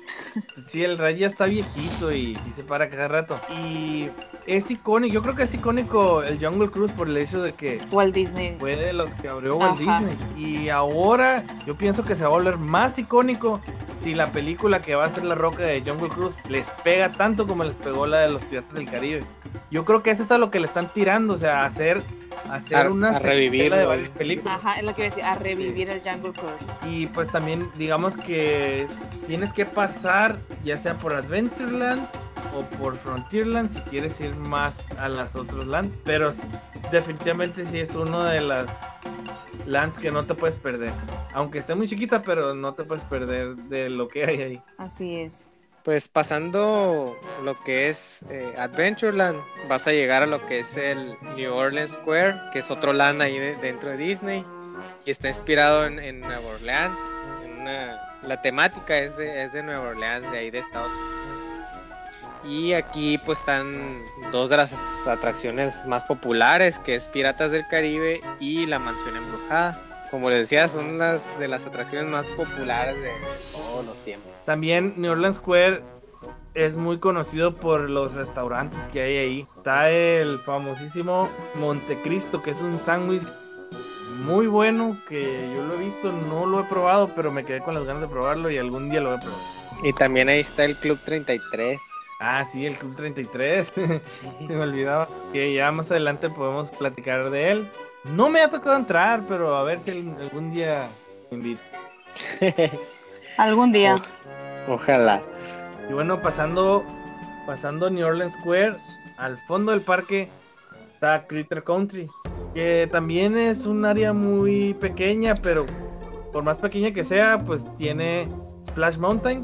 Sí, el Ray ya está viejito y se para cada rato. Y es icónico, yo creo que es icónico el Jungle Cruise por el hecho de que Walt Disney. fue de los que abrió Walt Ajá. Disney. Y ahora yo pienso que se va a volver más icónico si la película que va a ser La Roca de Jungle Cruise les pega tanto como les pegó la de los Piratas del Caribe. Yo creo que eso es a lo que le están tirando, o sea, hacer, hacer A- una a revivirlo, de varias películas. Ajá, es lo que decía, a revivir el Jungle Cruise. Y pues también digamos que es- tienes que pasar ya sea por Adventureland o por Frontierland si quieres ir más a las otros lands. Pero definitivamente sí es uno de las lands que no te puedes perder. Aunque esté muy chiquita, pero no te puedes perder de lo que hay ahí. Así es. Pues pasando lo que es eh, Adventureland, vas a llegar a lo que es el New Orleans Square, que es otro land ahí de- dentro de Disney, y está inspirado en, en Nueva Orleans. en una- la temática es de, es de Nueva Orleans, de ahí de Estados Unidos. Y aquí pues están dos de las atracciones más populares, que es Piratas del Caribe y la Mansión Embrujada. Como les decía, son las de las atracciones más populares de todos los tiempos. También New Orleans Square es muy conocido por los restaurantes que hay ahí. Está el famosísimo Montecristo, que es un sándwich muy bueno que yo lo he visto, no lo he probado, pero me quedé con las ganas de probarlo y algún día lo voy a probar. Y también ahí está el Club 33. Ah, sí, el Club 33. Se me olvidaba. Que ya más adelante podemos platicar de él. No me ha tocado entrar, pero a ver si algún día me invito. Algún día. Ojalá. Y bueno, pasando, pasando New Orleans Square, al fondo del parque está Critter Country, que también es un área muy pequeña, pero por más pequeña que sea, pues tiene Splash Mountain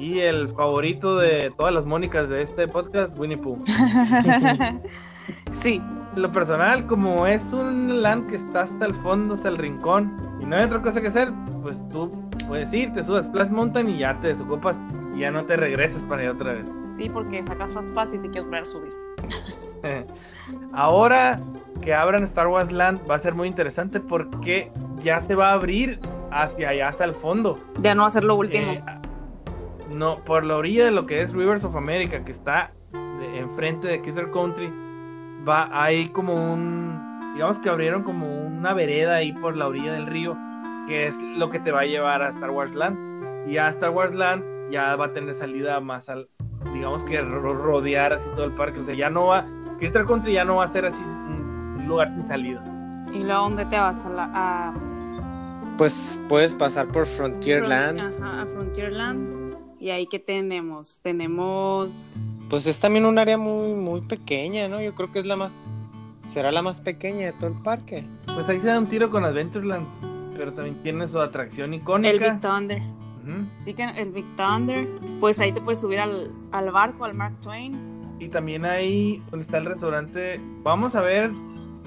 y el favorito de todas las Mónicas de este podcast, Winnie Pooh. sí. Lo personal, como es un land que está hasta el fondo, hasta el rincón, y no hay otra cosa que hacer, pues tú puedes ir, te subes Splash Mountain y ya te desocupas y ya no te regresas para allá otra vez. Sí, porque sacas más fácil y te quieres volver a subir. Ahora que abran Star Wars Land va a ser muy interesante porque ya se va a abrir hacia allá, hasta el fondo. Ya no va a ser lo último. Eh, no, por la orilla de lo que es Rivers of America, que está enfrente de Kitter Country, va ahí como un, digamos que abrieron como una vereda ahí por la orilla del río, que es lo que te va a llevar a Star Wars Land. Y a Star Wars Land ya va a tener salida más al, digamos que rodear así todo el parque. O sea, ya no va, Crystal Country ya no va a ser así un lugar sin salida. ¿Y luego dónde te vas? A, la, Pues puedes pasar por Frontierland. Ajá, a Frontierland. ¿Y ahí qué tenemos? Tenemos... Pues es también un área muy, muy pequeña, ¿no? Yo creo que es la más... Será la más pequeña de todo el parque. Pues ahí se da un tiro con Adventureland. Pero también tiene su atracción icónica. El Big Thunder. Sí que el Big Thunder, pues ahí te puedes subir al, barco, al Mark Twain. Y también ahí donde está el restaurante, vamos a ver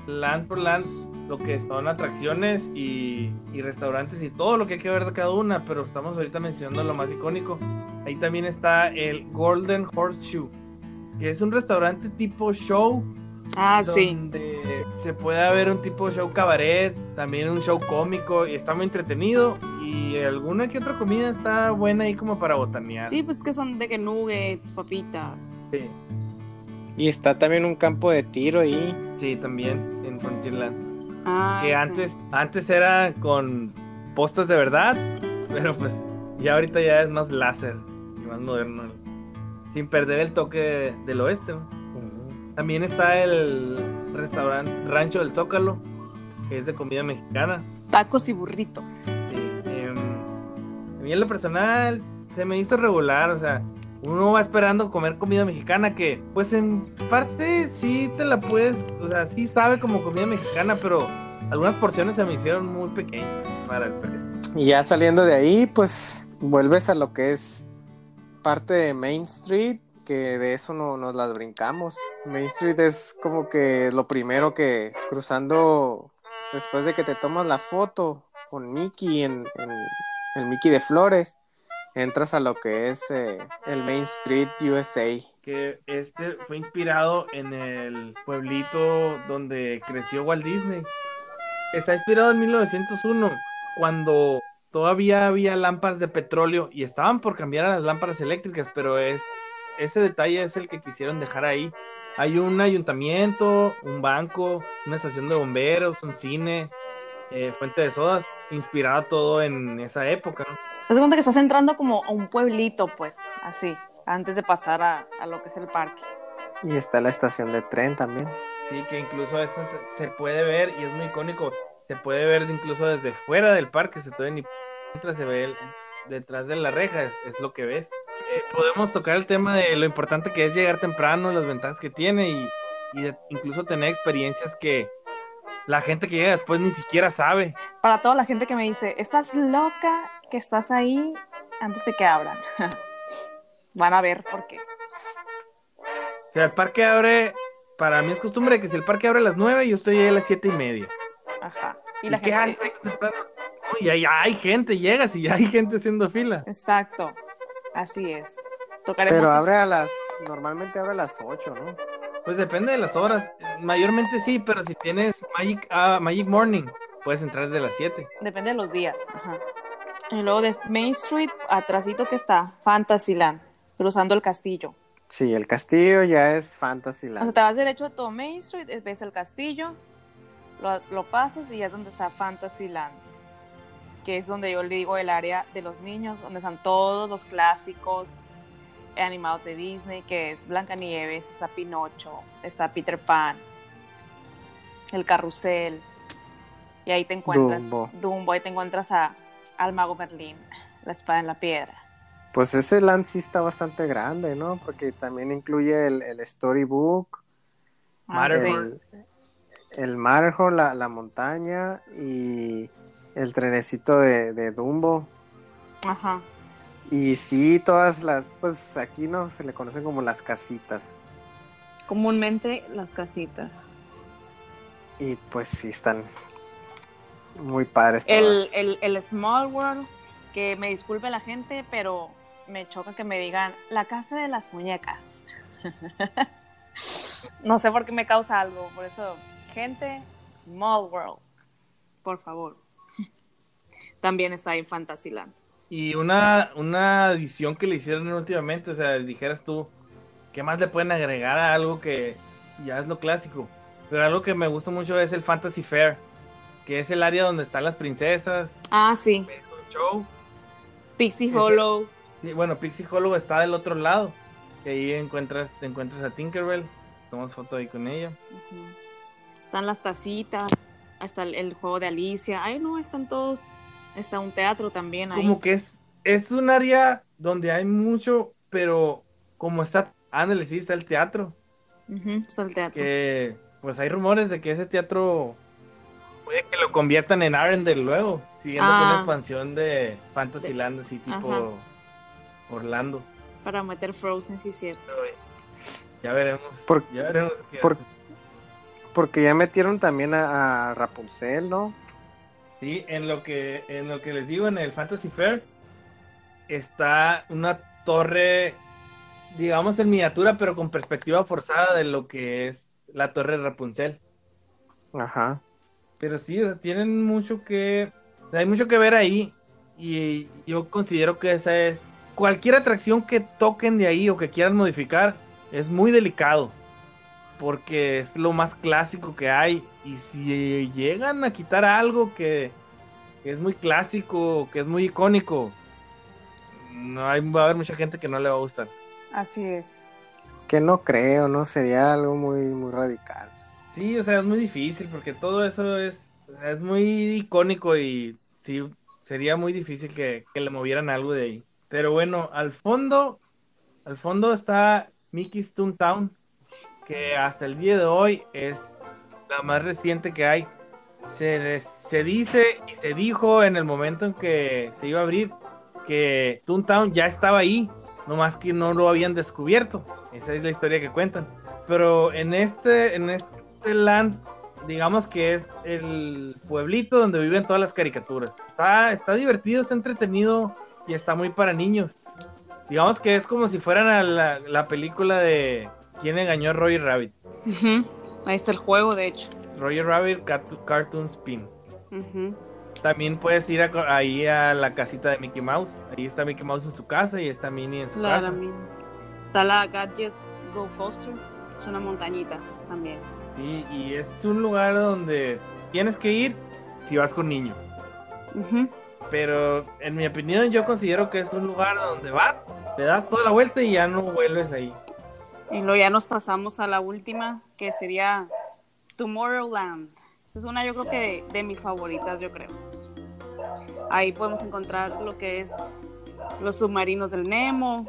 land por land lo que son atracciones y, y, restaurantes y todo lo que hay que ver de cada una, pero estamos ahorita mencionando lo más icónico. Ahí también está el Golden Horseshoe, que es un restaurante tipo show Ah, donde Se puede ver un tipo de show cabaret, también un show cómico y está muy entretenido. Y alguna que otra comida está buena ahí como para botanear. Sí, pues que son de que nuggets, papitas. Sí. Y está también un campo de tiro ahí. Sí, también en Frontierland. Ah, que antes, antes era con postas de verdad, pero pues ya ahorita ya es más láser y más moderno. Sin perder el toque del oeste. También está el restaurante Rancho del Zócalo, que es de comida mexicana. Tacos y burritos. Sí. Em, a mí en lo personal se me hizo regular, o sea, uno va esperando comer comida mexicana que, pues en parte sí te la puedes, o sea, sí sabe como comida mexicana, pero algunas porciones se me hicieron muy pequeñas para el. Y ya saliendo de ahí, pues vuelves a lo que es parte de Main Street que de eso no nos las brincamos. Main Street es como que lo primero que cruzando después de que te tomas la foto con Mickey en, el Mickey de Flores, entras a lo que es eh, el Main Street USA. Que este fue inspirado en el pueblito donde creció Walt Disney. Está inspirado en 1901, cuando todavía había lámparas de petróleo y estaban por cambiar a las lámparas eléctricas, pero es ese detalle es el que quisieron dejar ahí. Hay un ayuntamiento, un banco, una estación de bomberos, un cine, eh, fuente de sodas, inspirado todo en esa época. ¿no? cuenta que estás entrando como a un pueblito, pues, así, antes de pasar a, lo que es el parque. Y está la estación de tren también. Sí, que incluso esa se, puede ver y es muy icónico. Se puede ver incluso desde fuera del parque, se puede ni mientras se ve detrás de la reja, es lo que ves. Eh, podemos tocar el tema de lo importante que es llegar temprano, las ventajas que tiene y, incluso tener experiencias que la gente que llega después ni siquiera sabe. Para toda la gente que me dice, estás loca que estás ahí antes de que abran. Van a ver por qué. O sea, el parque abre, para mí es costumbre que si el parque abre a las 9, yo estoy ahí a las siete y media. Ajá. ¿Y, la gente... Y ahí hay gente, llegas y ya hay gente haciendo fila. Exacto. Así es. Tocaremos Pero abre a las, normalmente abre a las 8, ¿no? Pues depende de las horas. Mayormente sí, pero si tienes Magic, uh, Magic Morning, puedes entrar desde las 7. Depende de los días. Ajá. Y luego de Main Street, atrásito que está, Fantasyland, cruzando el castillo. Sí, el castillo ya es Fantasyland. O sea, te vas derecho a todo Main Street, ves el castillo, lo, lo pasas y ya es donde está Fantasyland que es donde yo le digo el área de los niños, donde están todos los clásicos, animados de Disney, que es Blancanieves, está Pinocho, está Peter Pan, el carrusel. Y ahí te encuentras Dumbo. Dumbo, ahí te encuentras a, al mago Merlín, la espada en la piedra. Pues ese land sí está bastante grande, ¿no? Porque también incluye el, el storybook, Ah, sí. el, el Matterhorn, la, la montaña y el trenecito de, de Dumbo. Ajá. Y sí, todas las, pues aquí no se le conocen como las casitas. Comúnmente las casitas. Y pues sí están muy padres El, el, el Small World, que me disculpe la gente, pero me choca que me digan la casa de las muñecas. no sé por qué me causa algo, por eso, gente, Small World, por favor. También está en Fantasyland. Y una, una adición que le hicieron últimamente, o sea, dijeras tú, ¿qué más le pueden agregar a algo que ya es lo clásico? Pero algo que me gusta mucho es el Fantasy Fair, que es el área donde están las princesas, Ah, sí, Show. Pixie Hollow. Sí, bueno, Pixie Hollow está del otro lado. Que ahí encuentras, te encuentras a Tinkerbell. Tomas foto ahí con ella. Están las tacitas, hasta el, el juego de Alicia. Ay, no, están todos. Está un teatro también ahí. Como que es, es un área donde hay mucho, pero como está, ándale, sí, está el teatro. Está el teatro. Que pues hay rumores de que ese teatro puede que lo conviertan en Arendelle luego. Siguiendo con la Ah. expansión de Fantasyland, así tipo Orlando. Para meter Frozen, sí, cierto. Ya veremos. Por- ya veremos qué por-. Porque ya metieron también a, a Rapunzel, ¿no? Sí, en lo que en lo que les digo en el Fantasy Fair está una torre, digamos en miniatura, pero con perspectiva forzada de lo que es la torre de Rapunzel. Ajá. Pero sí, o sea, tienen mucho que hay mucho que ver ahí y yo considero que esa es cualquier atracción que toquen de ahí o que quieran modificar es muy delicado porque es lo más clásico que hay y si llegan a quitar algo que, que es muy clásico, que es muy icónico, no hay, va a haber mucha gente que no le va a gustar. Así es. Que no creo, ¿no? Sería algo muy, muy radical. Sí, o sea, es muy difícil porque todo eso es, es muy icónico y sí, sería muy difícil que, que le movieran algo de ahí. Pero bueno, al fondo, al fondo está Mickey's Toontown, que hasta el día de hoy es la más reciente que hay. Se, se dice y se dijo en el momento en que se iba a abrir que Toontown ya estaba ahí, nomás que no lo habían descubierto. Esa es la historia que cuentan. Pero en este, en este land, digamos que es el pueblito donde viven todas las caricaturas. Está, está divertido, está entretenido y está muy para niños. Digamos que es como si fueran a la, la película de ¿Quién engañó a Roger Rabbit? Ahí está el juego, de hecho. Roger Rabbit Cartoon Spin. También puedes ir a ahí a la casita de Mickey Mouse. Ahí está Mickey Mouse en su casa y está Minnie en su La, casa. la. Está la Gadget Go Coaster, es una montañita también. Y, y es un lugar donde tienes que ir si vas con niño. Pero en mi opinión yo considero que es un lugar donde vas, te das toda la vuelta y ya no vuelves ahí. Y luego ya nos pasamos a la última, que sería Tomorrowland. Esa es una, yo creo que de, de mis favoritas, yo creo. Ahí podemos encontrar lo que es los submarinos del Nemo,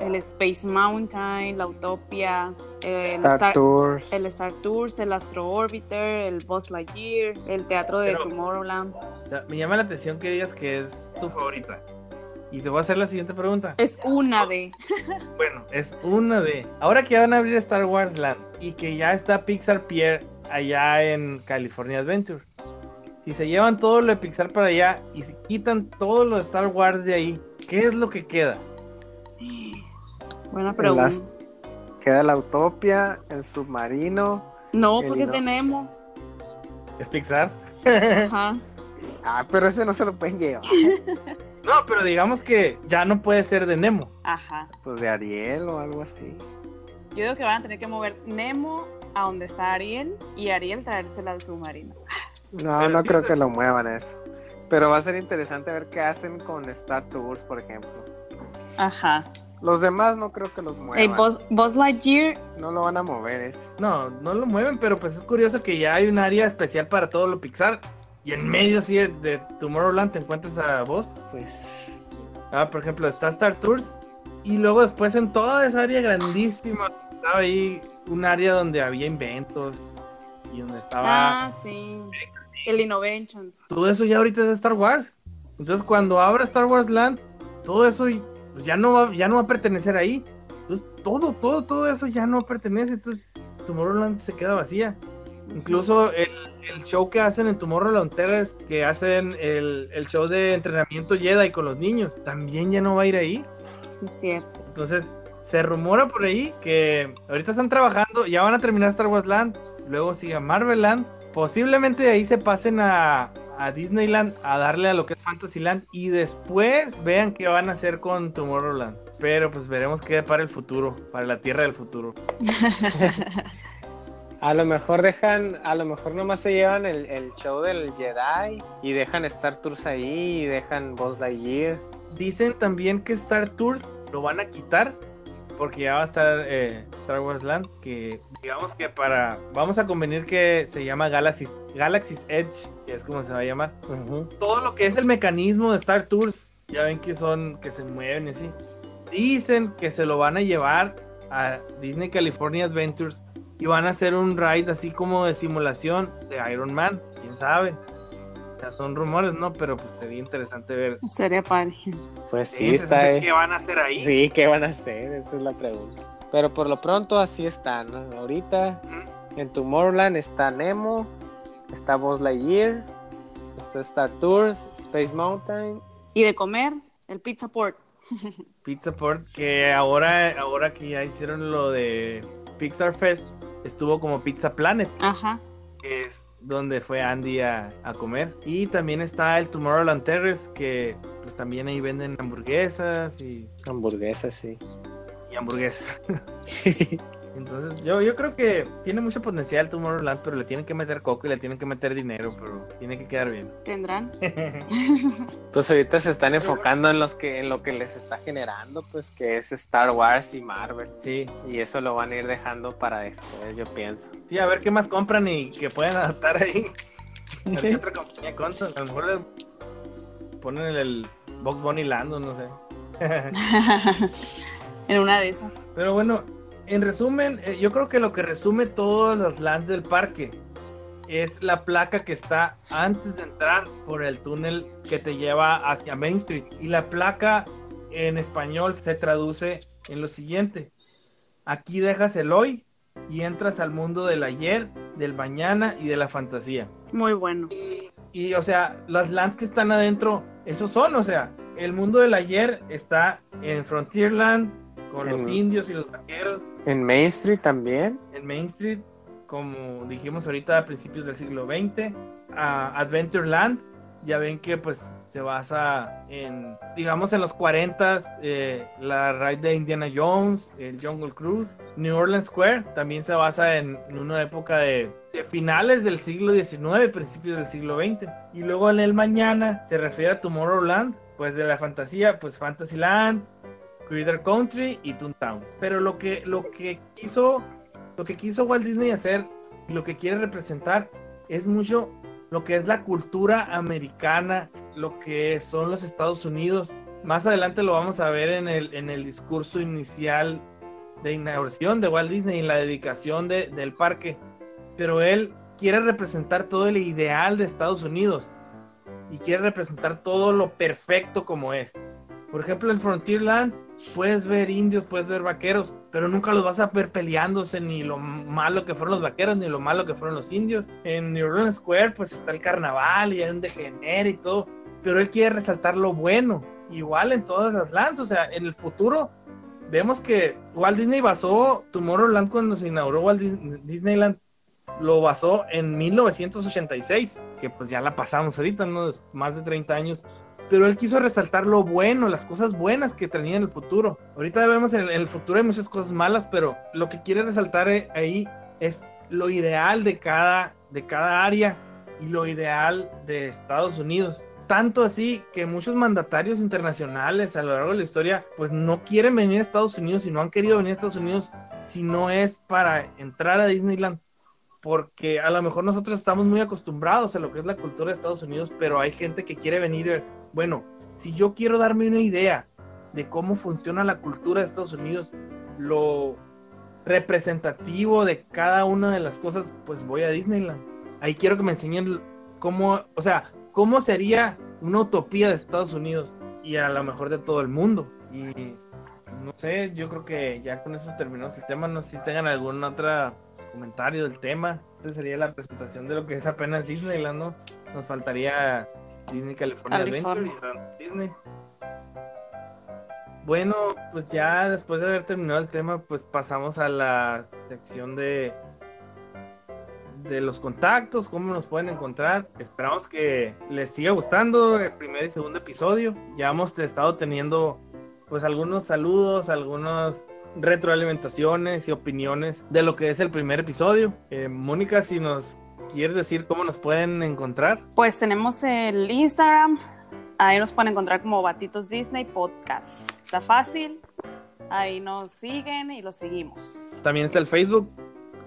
el Space Mountain, la Utopia, el Star, Tours. el Star Tours, el Astro Orbiter, el Buzz Lightyear, el teatro de Pero- Tomorrowland. Me llama la atención que digas que es tu favorita. Y te voy a hacer la siguiente pregunta. Es una de. Bueno, es una de. Ahora que van a abrir Star Wars Land y que ya está Pixar Pier allá en California Adventure. Si se llevan todo lo de Pixar para allá y se quitan todo lo de Star Wars de ahí, ¿qué es lo que queda? Buena pregunta. as- Queda la Utopia, el submarino. No, el porque es de. Nemo. ¿Es Pixar? Ajá. Ah, pero ese no se lo pueden llevar. No, pero digamos que ya no puede ser de Nemo. Ajá. Pues de Ariel o algo así. Yo digo que van a tener que mover Nemo a donde está Ariel y Ariel traérsela al submarino. No, Pero no creo es- que lo muevan eso. Pero va a ser interesante ver qué hacen con Star Tours, por ejemplo. Ajá. Los demás no creo que los Hey, muevan. Buzz, Buzz Lightyear, No lo van a mover ese. No, no lo mueven, pero pues es curioso que ya hay un área especial para todo lo Pixar. Y en medio así de, de Tomorrowland te encuentras a vos. Pues. Ah, por ejemplo, está Star Tours. Y luego después en toda esa área grandísima estaba ahí un área donde había inventos. Y donde estaba... ah, sí, el Innovations. Todo eso ya ahorita es de Star Wars. Entonces cuando abra Star Wars Land, todo eso pues, ya no va, ya no va a pertenecer ahí. Entonces todo, todo, todo eso ya no pertenece. Entonces Tomorrowland se queda vacía. Incluso el, el show que hacen en Tomorrowland Terrace, que hacen el, el show de entrenamiento Jedi con los niños, también ya no va a ir ahí. Sí, es cierto. Entonces, se rumora por ahí que ahorita están trabajando, ya van a terminar Star Wars Land, luego sigue Marvel Land, posiblemente de ahí se pasen a, a Disneyland a darle a lo que es Fantasyland y después vean qué van a hacer con Tomorrowland. Pero pues veremos qué para el futuro, para la Tierra del futuro. A lo mejor dejan, a lo mejor nomás se llevan el, el show del Jedi y dejan Star Tours ahí y dejan Buzz Lightyear. Dicen también que Star Tours lo van a quitar porque ya va a estar eh, Star Wars Land, que digamos que para, vamos a convenir que se llama Galaxy, Galaxy's Edge, que es como se va a llamar. Todo lo que es el mecanismo de Star Tours, ya ven que son, que se mueven y así. Dicen que se lo van a llevar a Disney California Adventures y van a hacer un ride así como de simulación de Iron Man, quién sabe. Ya son rumores, ¿no? Pero pues sería interesante ver. Sería padre. Pues sí, interesante está. eh. ¿Qué van a hacer ahí? Sí, ¿qué van a hacer? Esa es la pregunta. Pero por lo pronto así están. ¿no? Ahorita Ujú. en Tomorrowland está Nemo, está Buzz Lightyear, está Star Tours, Space Mountain. Y de comer, el Pizza Port. Pizza Port, que ahora, ahora que ya hicieron lo de Pixar Fest, estuvo como Pizza Planet. Ajá. que es donde fue Andy a, a comer. Y también está el Tomorrowland Terrace, que pues también ahí venden hamburguesas y, Hamburguesas, sí. y hamburguesas. Entonces yo, yo creo que tiene mucho potencial Tomorrowland, pero le tienen que meter coco y le tienen que meter dinero, pero tiene que quedar bien. Tendrán. Pues ahorita se están enfocando en los que en lo que les está generando, pues que es Star Wars y Marvel. Sí, Y eso lo van a ir dejando para después, yo pienso. sí, a ver qué más compran y que pueden adaptar ahí. A ver qué otra compañía compra. A lo mejor le ponen el, el Box Bunny Lando, no sé. en una de esas. Pero bueno, en resumen, eh, yo creo que lo que resume todos los lands del parque es la placa que está antes de entrar por el túnel que te lleva hacia Main Street. Y la placa en español se traduce en lo siguiente. Aquí dejas el hoy y entras al mundo del ayer, del mañana y de la fantasía. Muy bueno. Y, o sea, las lands que están adentro, esos son, o sea, el mundo del ayer está en Frontierland, con los En- indios y los vaqueros, En Main Street también. en Main Street, como dijimos ahorita a principios del siglo XX, a Adventureland, ya ven que pues se basa en, digamos en los 40 eh, la ride de Indiana Jones, el Jungle Cruise, New Orleans Square también se basa en, en una época de, de finales del siglo XIX, principios del siglo XX, y luego en el mañana se refiere a Tomorrowland, pues de la fantasía, pues Fantasyland, Critter Country y Toontown. Pero lo que, lo que quiso, lo que quiso Walt Disney hacer y lo que quiere representar es mucho lo que es la cultura americana, lo que son los Estados Unidos. Más adelante lo vamos a ver en el, en el discurso inicial de inauguración de Walt Disney, en la dedicación de- del parque. Pero él quiere representar todo el ideal de Estados Unidos y quiere representar todo lo perfecto como es. Por ejemplo, en Frontierland puedes ver indios, puedes ver vaqueros, pero nunca los vas a ver peleándose ni lo malo que fueron los vaqueros ni lo malo que fueron los indios. En New Orleans Square pues está el carnaval y hay un degenere y todo, pero él quiere resaltar lo bueno, igual en todas las lands, o sea, en el futuro vemos que Walt Disney basó Tomorrowland cuando se inauguró Walt Dis- Disneyland lo basó en 1986, que pues ya la pasamos ahorita, ¿no? Más de 30 años. Pero él quiso resaltar lo bueno, las cosas buenas que tenía en el futuro. Ahorita vemos en, el futuro hay muchas cosas malas, pero lo que quiere resaltar eh, ahí es lo ideal de cada, de cada área y lo ideal de Estados Unidos. tanto así que muchos mandatarios internacionales a lo largo de la historia pues no quieren venir a Estados Unidos y no han querido venir a Estados Unidos si no es para entrar a Disneyland. Porque a lo mejor nosotros estamos muy acostumbrados a lo que es la cultura de Estados Unidos, pero hay gente que quiere venir. Bueno, si yo quiero darme una idea de cómo funciona la cultura de Estados Unidos, lo representativo de cada una de las cosas, pues voy a Disneyland. Ahí quiero que me enseñen cómo, o sea, cómo sería una utopía de Estados Unidos y a lo mejor de todo el mundo. Y no sé, yo creo que ya con eso terminamos el tema. No sé si tengan algún otro comentario del tema. Esta sería la presentación de lo que es apenas Disneyland, ¿no? Nos faltaría Disney California, California. Adventure y Disney. Bueno, pues ya después de haber terminado el tema, pues pasamos a la sección de de los contactos, cómo nos pueden encontrar. Esperamos que les siga gustando el primer y segundo episodio. Ya hemos estado teniendo pues algunos saludos, algunas retroalimentaciones y opiniones de lo que es el primer episodio. Eh, Mónica, si nos quieres decir cómo nos pueden encontrar. Pues tenemos el Instagram, ahí nos pueden encontrar como Batitos Disney Podcast. Está fácil, ahí nos siguen y los seguimos. También está el Facebook,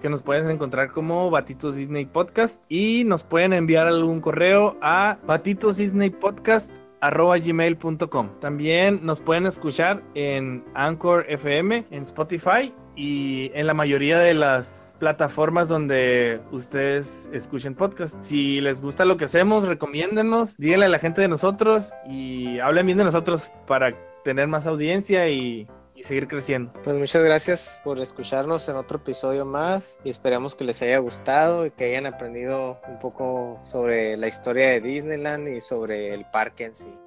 que nos pueden encontrar como Batitos Disney Podcast y nos pueden enviar algún correo a batitosdisneypodcast@gmail.com. También nos pueden escuchar en Anchor FM, en Spotify y en la mayoría de las plataformas donde ustedes escuchen podcast. Si les gusta lo que hacemos, recomiéndenos, díganle a la gente de nosotros y hablen bien de nosotros para tener más audiencia y, y seguir creciendo. Pues muchas gracias por escucharnos en otro episodio más y esperamos que les haya gustado y que hayan aprendido un poco sobre la historia de Disneyland y sobre el parque en sí.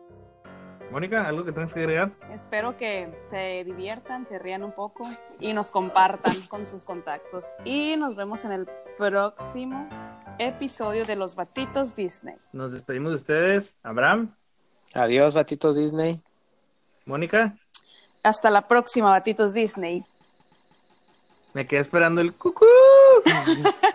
Mónica, ¿algo que tengas que agregar? Espero que se diviertan, se rían un poco y nos compartan con sus contactos. Y nos vemos en el próximo episodio de Los Batitos Disney. Nos despedimos de ustedes. Abraham, Adiós, Batitos Disney. Mónica, Hasta la próxima, Batitos Disney. me quedé esperando el cucú.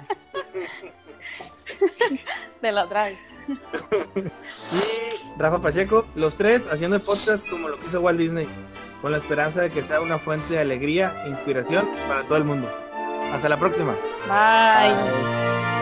De la otra vez. Y Rafa Pacheco, los tres haciendo el podcast como lo que hizo Walt Disney, con la esperanza de que sea una fuente de alegría e inspiración para todo el mundo. Hasta la próxima. Bye.